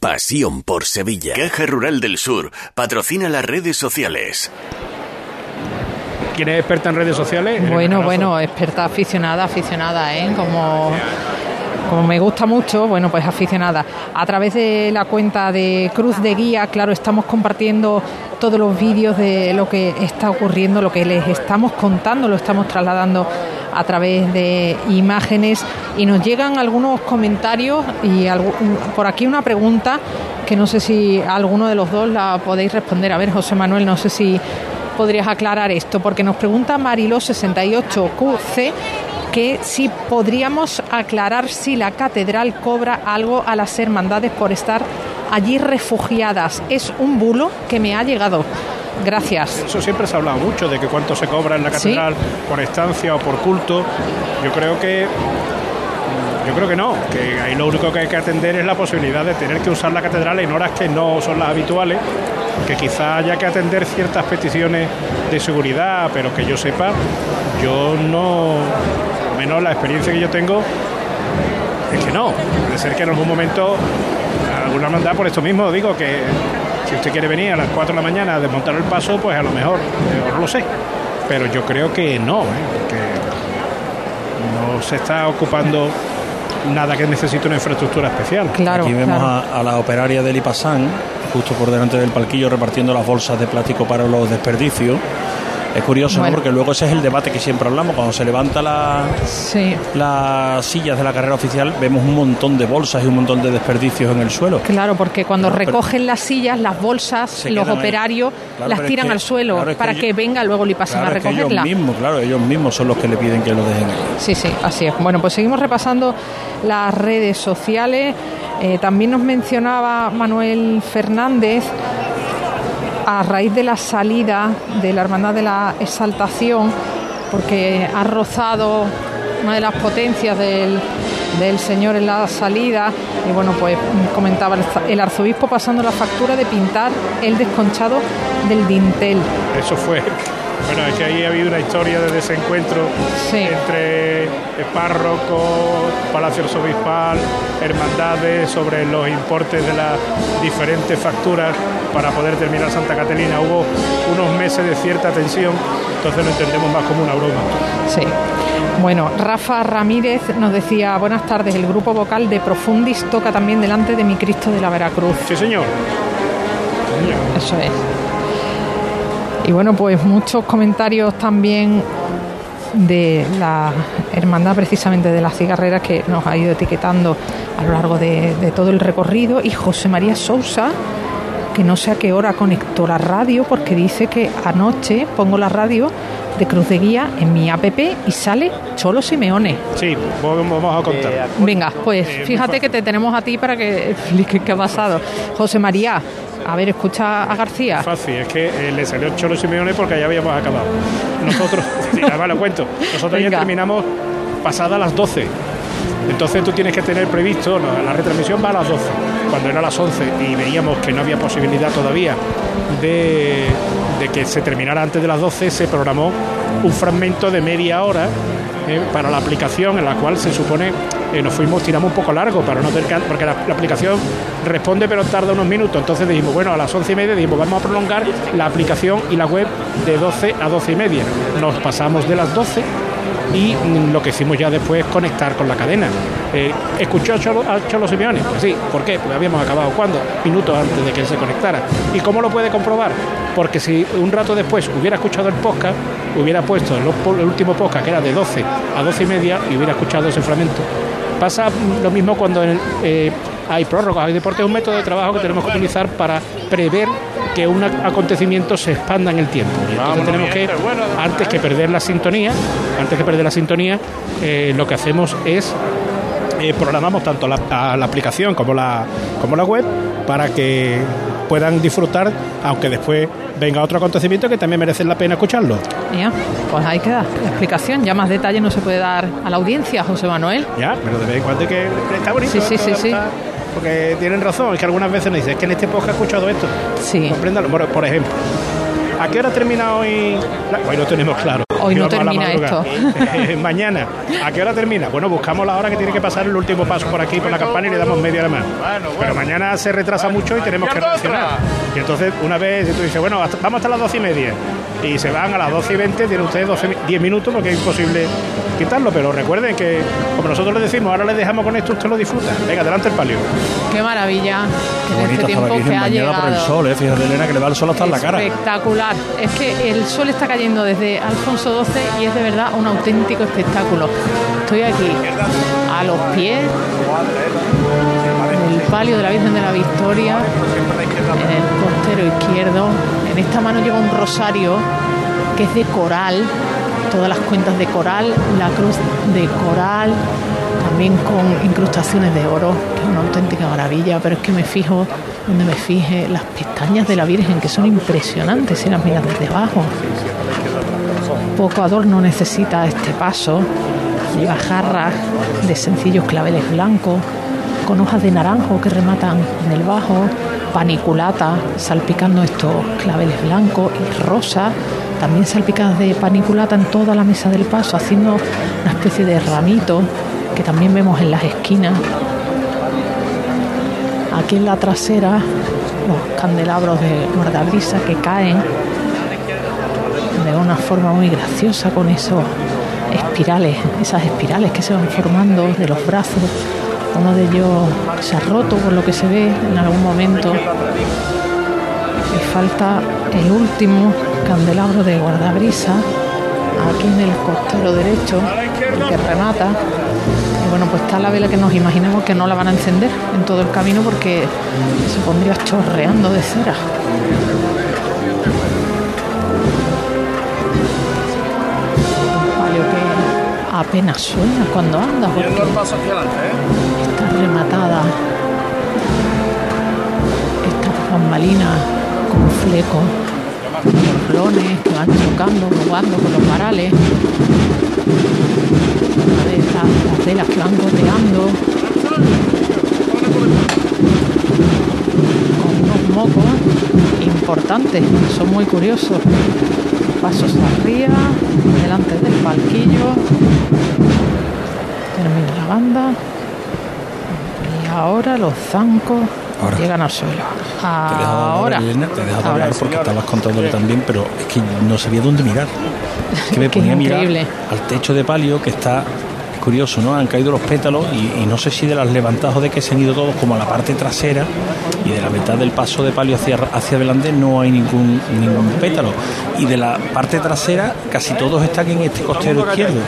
Pasión por Sevilla. Caja Rural del Sur patrocina las redes sociales. ¿Quién es experta en redes sociales? Bueno, bueno, experta aficionada, aficionada, ¿eh? Como, como me gusta mucho, bueno, pues aficionada. A través de la cuenta de Cruz de Guía, claro, estamos compartiendo todos los vídeos de lo que está ocurriendo, lo que les estamos contando, lo estamos trasladando a través de imágenes y nos llegan algunos comentarios y por aquí una pregunta que no sé si alguno de los dos la podéis responder. A ver, José Manuel, no sé si podrías aclarar esto, porque nos pregunta Mariló68QC que si podríamos aclarar si la catedral cobra algo a las hermandades por estar allí refugiadas. Es un bulo que me ha llegado. Gracias. Eso siempre se ha hablado mucho, de que cuánto se cobra en la catedral por estancia o por culto. Yo creo que yo creo que no, que ahí lo único que hay que atender es la posibilidad de tener que usar la catedral en horas que no son las habituales, que quizá haya que atender ciertas peticiones de seguridad, pero que yo sepa, yo no, menos la experiencia que yo tengo, es que no. Puede ser que en algún momento, alguna mandada por esto mismo, digo que si usted quiere venir a las 4 de la mañana a desmontar el paso, pues a lo mejor, no lo sé. Pero yo creo que no, ¿eh? que no se está ocupando nada que necesite una infraestructura especial. Claro, Aquí vemos A, la operaria del IPASAN, justo por delante del palquillo, repartiendo las bolsas de plástico para los desperdicios. Es curioso porque luego ese es el debate que siempre hablamos. Cuando se levanta la, las sillas de la carrera oficial, vemos un montón de bolsas y un montón de desperdicios en el suelo. Claro, porque cuando recogen las sillas, las bolsas, los operarios las tiran al suelo para que, venga luego y pasen a recogerla. ellos mismos, claro, ellos mismos son los que le piden que lo dejen. Sí, sí, así es. Bueno, pues seguimos repasando las redes sociales. Eh, también nos mencionaba Manuel Fernández a raíz de la salida de la Hermandad de la Exaltación, porque ha rozado una de las potencias del, Señor en la salida. Y bueno, pues comentaba el arzobispo pasando la factura de pintar el desconchado del dintel. Eso fue bueno, es que ahí ha habido una historia de desencuentro entre el párroco, Palacio Arzobispal, hermandades sobre los importes de las diferentes facturas para poder terminar Santa Catalina. Hubo unos meses de cierta tensión, entonces lo entendemos más como una broma. Sí. Bueno, Rafa Ramírez nos decía, buenas tardes, el grupo vocal de Profundis toca también delante de mi Cristo de la Veracruz. Sí, señor. Eso es. Y bueno, pues muchos comentarios también de la hermandad precisamente de las cigarreras que nos ha ido etiquetando a lo largo de, todo el recorrido y José María Sousa que no sé a qué hora conectó la radio porque dice que anoche pongo la radio de Cruz de Guía en mi app y sale Cholo Simeone. Sí, vamos a contar. Venga, pues eh, fíjate que te tenemos a ti para que expliques qué ha pasado. José María, ver, escucha a García. Fácil, es que eh, le salió Cholo Simeone porque ya habíamos acabado. Nosotros, *laughs* sí, además lo cuento, nosotros ya terminamos pasadas las 12. Entonces tú tienes que tener previsto, la retransmisión va a las 12, cuando era a las 11 y veíamos que no había posibilidad todavía de, de que se terminara antes de las 12, se programó un fragmento de media hora eh, para la aplicación en la cual se supone eh, nos fuimos, tiramos un poco largo para no tener porque la, aplicación responde pero tarda unos minutos. Entonces dijimos, bueno, a las once y media dijimos, vamos a prolongar la aplicación y la web de 12 a 12 y media. Nos pasamos de las 12 y lo que hicimos ya después es conectar con la cadena. Eh, ¿Escuchó a Cholo, a Simeone? Pues sí, ¿por qué? Pues habíamos acabado cuando Minutos antes de que él se conectara. ¿Y cómo lo puede comprobar? Porque si un rato después hubiera escuchado el podcast, hubiera puesto el, último podcast que era de 12 a 12 y media y hubiera escuchado ese fragmento. Pasa lo mismo cuando eh, hay prórrogas, hay deportes, es un método de trabajo que tenemos que utilizar para prever que un acontecimiento se expanda en el tiempo. entonces tenemos que, antes que perder la sintonía, antes que perder la sintonía, eh, lo que hacemos es eh, programamos tanto la, la, aplicación como la, como la web para que puedan disfrutar, aunque después venga otro acontecimiento que también merece la pena escucharlo. Ya, pues ahí queda la explicación. Ya más detalle no se puede dar a la audiencia, José Manuel. Ya, pero de vez en cuando que está bonito. Sí, sí, sí, sí. Porque tienen razón, es que algunas veces nos dicen, es que en este podcast he escuchado esto. Sí. Compréndalo. Por, por ejemplo, ¿a qué hora termina hoy? Hoy no tenemos claro. Hoy no Vamos a la termina madrugada. Mañana, ¿a qué hora termina? Bueno, buscamos la hora que tiene que pasar el último paso por aquí, por la campana y le damos media hora más. Pero mañana se retrasa mucho y tenemos que reaccionar. Y entonces, una vez, tú dices, bueno, hasta- vamos hasta las doce y media. Y se van a las 12 y 20, tienen ustedes 12 mi- 10 minutos porque es imposible quitarlo. Pero recuerden que, como nosotros les decimos, ahora les dejamos con esto, usted lo disfruta. Venga, adelante el palio. Qué maravilla. Que en este tiempo que ha bañada por el llegado. sol, ¿eh? Fíjate, Elena, que le va el sol hasta en la cara. Espectacular. Es que el sol está cayendo desde Alfonso XII y es de verdad un auténtico espectáculo. Estoy aquí a los pies del palio de la Virgen de la Victoria, en el costero izquierdo. En esta mano lleva un rosario que es de coral, todas las cuentas de coral, la cruz de coral, también con incrustaciones de oro, que es una auténtica maravilla, pero es que me fijo, donde me fije, las pestañas de la Virgen, que son impresionantes si las miras desde abajo. Poco adorno necesita este paso, lleva jarras de sencillos claveles blancos, con hojas de naranjo que rematan en el bajo, paniculata salpicando estos claveles blancos y rosa, también salpicadas de paniculata en toda la mesa del paso, haciendo una especie de ramito que también vemos en las esquinas. Aquí en la trasera, los candelabros de guardabrisa que caen de una forma muy graciosa con esos espirales, esas espirales que se van formando de los brazos. Uno de ellos se ha roto por lo que se ve en algún momento. Y falta el último candelabro de guardabrisa aquí en el costero derecho que remata. Y bueno, pues está la vela que nos imaginamos que no la van a encender en todo el camino porque se pondría chorreando de cera. Apenas suena cuando anda porque está rematada. Esta bambalina con fleco. Templones que van chocando, jugando con los varales. Una vez las, las velas que van goteando. Con unos mocos importantes, son muy curiosos pasos arriba, delante del palquillo. Termina la banda. Y ahora los zancos llegan al suelo. Te he dejado Ahora. hablar, Elena, te he dejado Ahora hablar sí. porque estabas contándole también, pero es que no sabía dónde mirar. Es que me *laughs* ponía a mirar al techo de palio que está es curioso, ¿no? Han caído los pétalos y, no sé si de las levantadas o de que se han ido todos como a la parte trasera y de la mitad del paso de palio hacia, hacia adelante no hay ningún, ningún pétalo. Y de la parte trasera casi todos están en este costero izquierdo.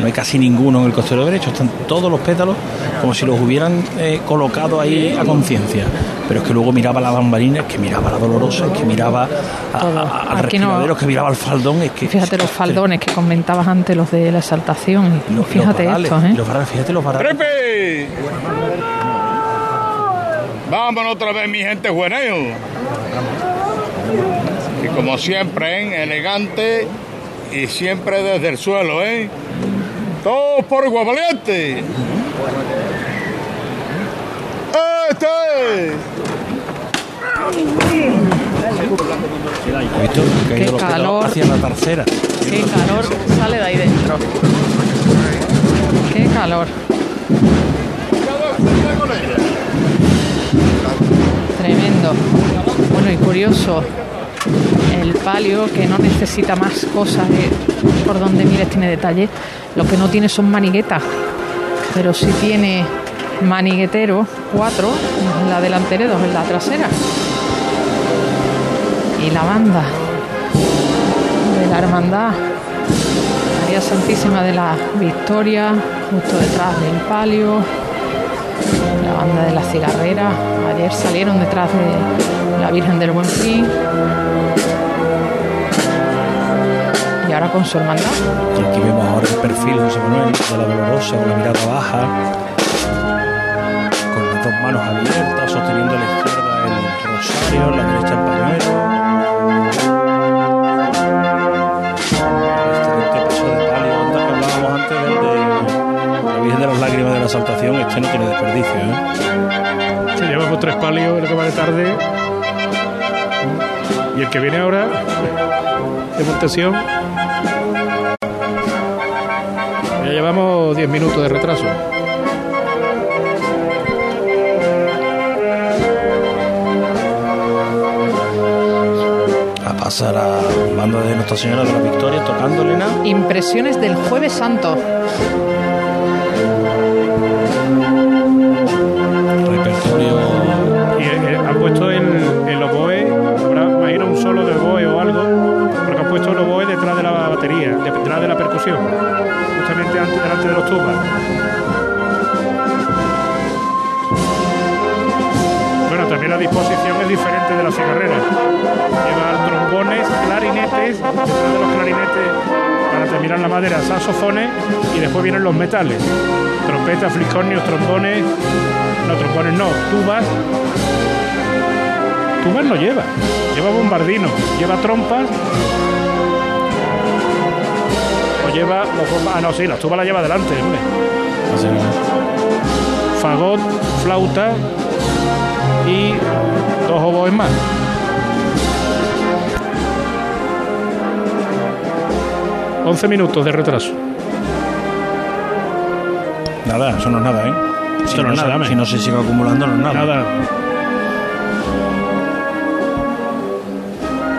No hay casi ninguno en el costero derecho. Están todos los pétalos como si los hubieran eh, colocado ahí a conciencia. Pero es que luego miraba la bambalina, es que miraba la dolorosa, es que miraba a, no- que miraba al faldón, es que Fíjate los faldones que comentabas antes, los de la exaltación. Fíjate los varales, estos, ¿eh? los varales, fíjate los varales. ¡Trepe! Vámonos otra vez, mi gente juvenil. Y como siempre, ¿eh? elegante y siempre desde el suelo, ¿eh? Todos por igual caído Qué calor. hacia la tercera. Qué calor sale de ahí dentro. Qué calor. Tremendo. Bueno y curioso. El palio que no necesita más cosas, eh, por donde mires tiene detalle. Lo que no tiene son maniguetas, pero sí tiene maniguetero, cuatro en la delantera y dos en la trasera. Y la banda de la hermandad María Santísima de la Victoria, justo detrás del palio, la banda de la cigarrera, ayer salieron detrás de la Virgen del Buen Fin y ahora con su hermandad. Aquí vemos ahora el perfil José Manuel de la dolorosa con la mirada baja, manos abiertas, sosteniendo a la izquierda el rosario. la derecha el pañuelo. Este paso de palio, anda que hablábamos antes del de la Virgen de las Lágrimas de la Saltación, este no tiene desperdicio, ¿eh? Se llevamos tres palios el que va de tarde. Y el que viene ahora, de Montesión. Ya llevamos 10 minutos de retraso. Pasar a banda de Nuestra Señora de la Victoria tocando Elena. Impresiones del Jueves Santo. La disposición es diferente de la cigarrera. Lleva trombones, clarinetes, detrás de los clarinetes para terminar la madera, saxofones y después vienen los metales. Trompetas, fliscornios, trombones, no trombones no, tubas. Tubas no lleva, lleva bombardino, lleva trompas. O lleva los Ah, no, sí, las tubas las lleva adelante, hombre. Fagot, flauta y dos oboes más. Once minutos de retraso. Nada, eso no es nada, ¿eh? Esto no es se- nada, hombre. Si no se sigue acumulando, no es nada. Nada.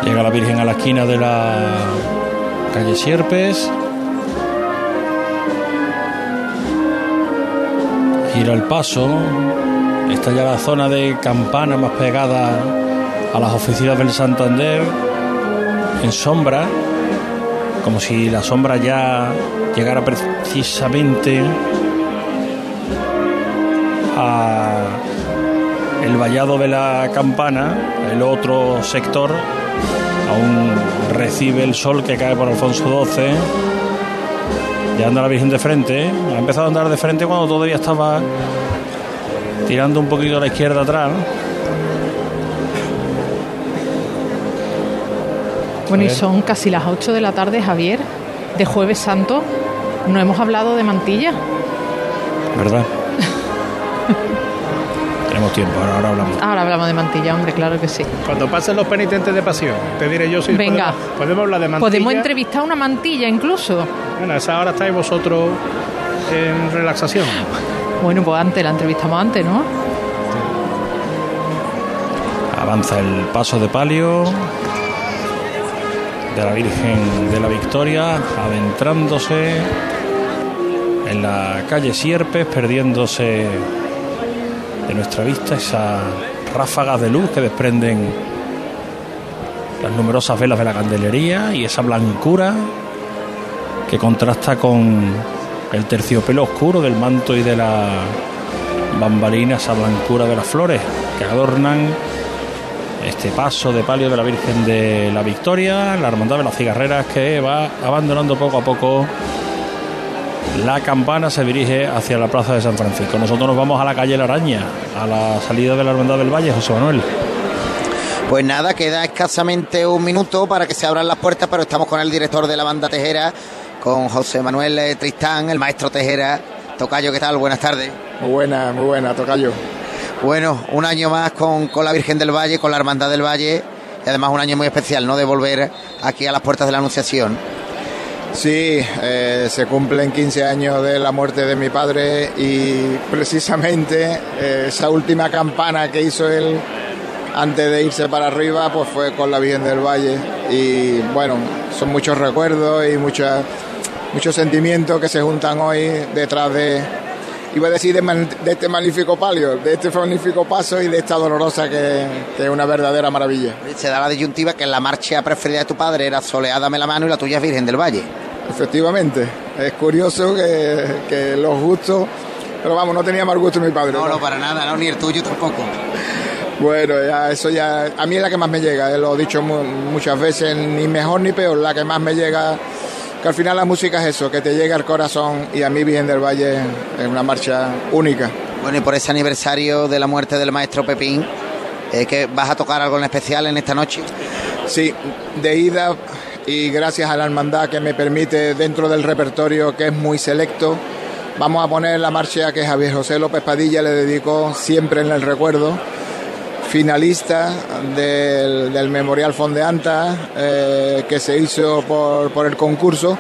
Llega la Virgen a la esquina de la calle Sierpes. Gira el paso. Está ya la zona de campana más pegada a las oficinas del Santander. En sombra. Como si la sombra ya llegara precisamente a el vallado de la campana, el otro sector, aún recibe el sol que cae por Alfonso XII. Ya anda la Virgen de frente, ¿eh? ha empezado a andar de frente cuando todavía estaba tirando un poquito a la izquierda atrás. Bueno, y son casi las 8 de la tarde, Javier, de Jueves Santo. No hemos hablado de mantilla. ¿Verdad? *laughs* Tenemos tiempo, ahora, ahora hablamos. Ahora hablamos de mantilla, hombre, claro que sí. Cuando pasen los penitentes de pasión, te diré yo si Venga. podemos, podemos hablar de mantilla. Podemos entrevistar una mantilla incluso. Bueno, a esa hora estáis vosotros en relaxación. Bueno, pues antes, la entrevistamos antes, ¿no? Avanza el paso de palio de la Virgen de la Victoria, adentrándose en la calle Sierpes, perdiéndose de nuestra vista esas ráfagas de luz que desprenden las numerosas velas de la candelería y esa blancura que contrasta con el terciopelo oscuro del manto y de la bambalina, esa blancura de las flores que adornan este paso de palio de la Virgen de la Victoria, la Hermandad de las Cigarreras que va abandonando poco a poco la campana, se dirige hacia la Plaza de San Francisco. Nosotros nos vamos a la calle La Araña, a la salida de la Hermandad del Valle, José Manuel. Pues nada, queda escasamente un minuto para que se abran las puertas, pero estamos con el director de la banda Tejera, con José Manuel eh, Tristán, el maestro Tejera. Tocayo, ¿qué tal? Buenas tardes. Muy buena, muy buena, Tocayo. Bueno, un año más con, con la Virgen del Valle, con la Hermandad del Valle, y además un año muy especial, ¿no? De volver aquí a las puertas de la Anunciación. Sí, eh, se cumplen 15 años de la muerte de mi padre y precisamente eh, esa última campana que hizo él antes de irse para arriba, pues fue con la Virgen del Valle. Y bueno, son muchos recuerdos y muchas, muchos sentimientos que se juntan hoy detrás de, iba a decir, de, este magnífico palio, de este magnífico paso y de esta dolorosa que, que es una verdadera maravilla. Se da la disyuntiva que la marcha preferida de tu padre era Soleá, dame la mano y la tuya es Virgen del Valle. Efectivamente, es curioso que, que los gustos, pero vamos, no tenía mal gusto mi padre. No, no, para nada, no, ni el tuyo tampoco. Bueno, ya eso ya, a mí es la que más me llega, eh, lo he dicho mu- muchas veces, ni mejor ni peor, la que más me llega, que al final la música es eso, que te llega al corazón y a mí Virgen del Valle es una marcha única. Bueno, y por ese aniversario de la muerte del maestro Pepín, Eh, ¿que ¿Vas a tocar algo en especial en esta noche? Sí, de ida y gracias a la hermandad que me permite dentro del repertorio que es muy selecto, vamos a poner la marcha que Javier José López Padilla le dedicó siempre en el recuerdo, finalista del, del Memorial Fondeanta eh, que se hizo por, por el concurso.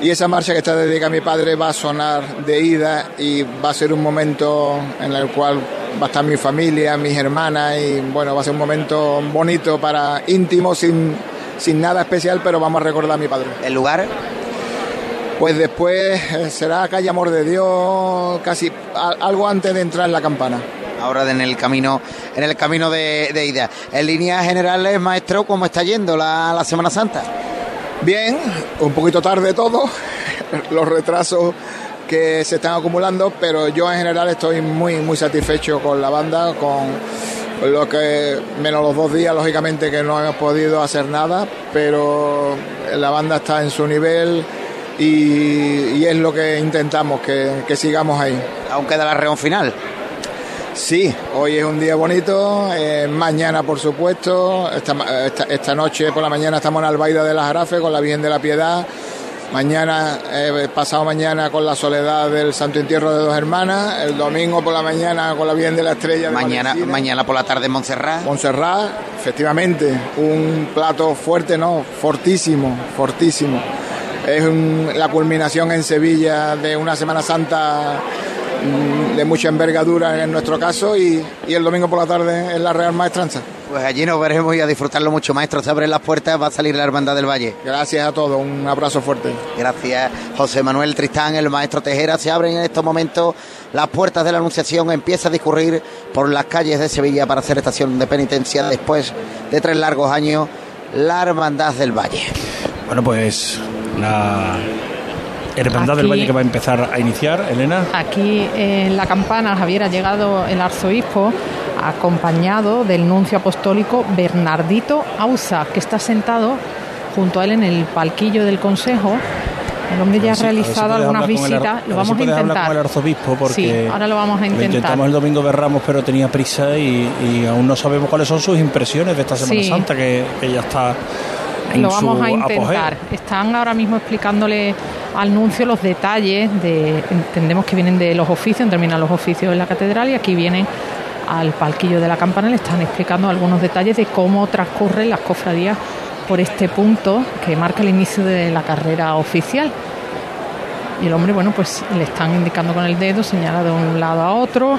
Y esa marcha que está dedicada a mi padre va a sonar de ida y va a ser un momento en el cual va a estar mi familia, mis hermanas y bueno, va a ser un momento bonito para íntimo, sin, sin nada especial, pero vamos a recordar a mi padre. ¿El lugar? Pues después eh, será calle Amor de Dios, casi a- algo antes de entrar en la campana. Ahora en el camino, en el camino de, de ida. En líneas generales, maestro, ¿cómo está yendo la, la Semana Santa? Bien, un poquito tarde todo, *laughs* los retrasos que se están acumulando, pero yo en general estoy muy muy satisfecho con la banda, con lo que menos los dos días lógicamente que no hemos podido hacer nada, pero la banda está en su nivel y, y es lo que intentamos, que, que sigamos ahí. Aún queda la reunión final. Sí, hoy es un día bonito, eh, mañana por supuesto, esta, esta, esta noche por la mañana estamos en Albaida de las Jarafes con la Virgen de la Piedad, mañana, eh, pasado mañana con la Soledad del Santo Entierro de Dos Hermanas, el domingo por la mañana con la Virgen de la Estrella de Mañana, mañana por la tarde Montserrat. Montserrat, efectivamente, un plato fuerte, no, fortísimo, fortísimo. Es un- la culminación en Sevilla de una Semana Santa de mucha envergadura en nuestro caso y, y el domingo por la tarde en la Real Maestranza. Pues allí nos veremos y a disfrutarlo mucho, maestro. Se abren las puertas, va a salir la Hermandad del Valle. Gracias a todos, un abrazo fuerte. Gracias, José Manuel Tristán, el maestro Tejera. Se abren en estos momentos las puertas de la Anunciación. Empieza a discurrir por las calles de Sevilla para hacer estación de penitencia después de tres largos años. La Hermandad del Valle. Bueno, pues la Hermandad del Valle que va a empezar a iniciar, Elena. Aquí en la campana, Javier, ha llegado el arzobispo acompañado del nuncio apostólico Bernardito Ausa, que está sentado junto a él en el palquillo del consejo. El hombre ya ha si- si realizado puedes algunas el visitas, lo ver si vamos a intentar. con el arzobispo porque Sí, ahora lo vamos a Lo intentar. intentamos el domingo de Ramos, pero tenía prisa y, y aún no sabemos cuáles son sus impresiones de esta Semana Sí. Santa, que, que ya está Lo vamos a apogeo. intentar. Están ahora mismo explicándole al nuncio los detalles de, entendemos que vienen de los oficios, terminan los oficios en la catedral y aquí vienen al palquillo de la campana, le están explicando algunos detalles de cómo transcurren las cofradías por este punto que marca el inicio de la carrera oficial. Y el hombre, bueno, pues le están indicando con el dedo, señala de un lado a otro.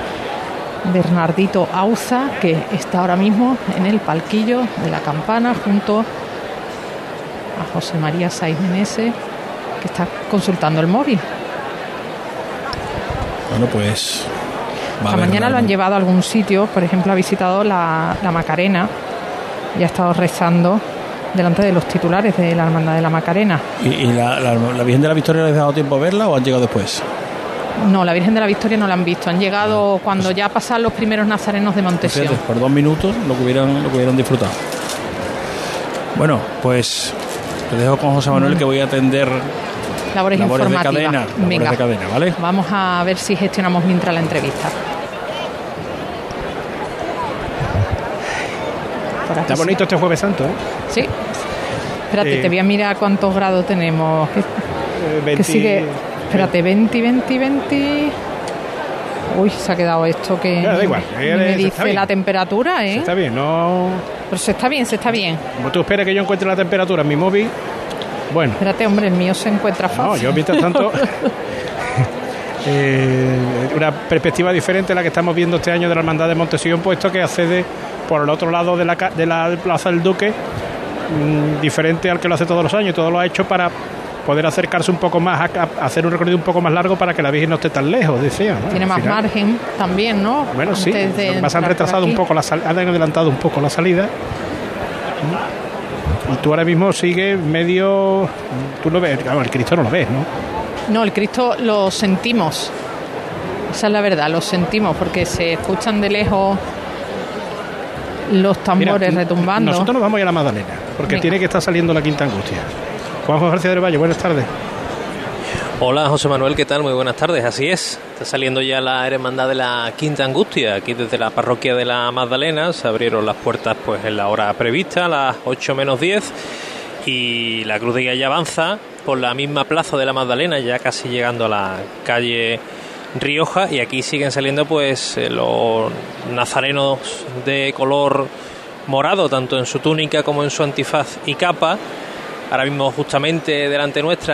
Bernardito Auza, que está ahora mismo en el palquillo de la campana junto a José María Saiz Menese, que está consultando el móvil. Bueno, pues. va Esta mañana lo han llevado a algún sitio, por ejemplo, ha visitado la, la Macarena y ha estado rezando delante de los titulares de la Hermandad de la Macarena. ¿Y, y la, la- la Virgen de la Victoria les ha dado tiempo a verla o han llegado después? No, la Virgen de la Victoria no la han visto, han llegado cuando ya pasan los primeros nazarenos de Montesión. Fíjate, por dos minutos lo que hubieran, lo que hubieran disfrutado. Bueno, pues te dejo con José Manuel que voy a atender Labores, labores de informativas. cadena, labores Venga, de cadena, ¿vale? vamos a ver si gestionamos mientras la entrevista. Está bonito este Jueves Santo, ¿eh? Sí. Espérate, Eh, te voy a mirar cuántos grados tenemos. Que, que 20. sigue. Espérate, 20, 20, 20. Uy, se ha quedado esto que Ya, da igual, eh, me dice la temperatura, ¿eh? Está bien, no. Pero se está bien, se está bien. Como tú esperas que yo encuentre la temperatura en mi móvil, bueno, Espérate, hombre, el mío se encuentra fácil. no, yo mientras tanto. *laughs* *laughs* eh, una perspectiva diferente a la que estamos viendo este año de la Hermandad de Montesión, puesto que accede por el otro lado de la, de la Plaza del Duque, mm, diferente al que lo hace todos los años. Todo lo ha hecho para poder acercarse un poco más, a, a hacer un recorrido un poco más largo para que la Virgen no esté tan lejos, decía. ¿no? Tiene más margen también, ¿no? Bueno, sí, Antes pasa han retrasado un poco, la han adelantado un poco la salida. Y tú ahora mismo sigues medio. Tú lo ves, claro, el Cristo no lo ves, ¿no? No, el Cristo lo sentimos. Esa es la verdad, lo sentimos porque se escuchan de lejos los tambores Mira, retumbando. Nosotros nos vamos a ir a la Magdalena, porque Venga. tiene que estar saliendo la quinta angustia. Juanjo García del Valle, buenas tardes. Hola José Manuel, ¿qué tal? Muy buenas tardes, así es. Está saliendo ya la hermandad de la Quinta Angustia, aquí desde la parroquia de la Magdalena. Se abrieron las puertas pues en la hora prevista, a las 8 menos 10. Y la cruz de guía ya avanza por la misma plaza de la Magdalena, ya casi llegando a la calle Rioja. Y aquí siguen saliendo pues eh, los nazarenos de color morado, tanto en su túnica como en su antifaz y capa. Ahora mismo justamente delante nuestra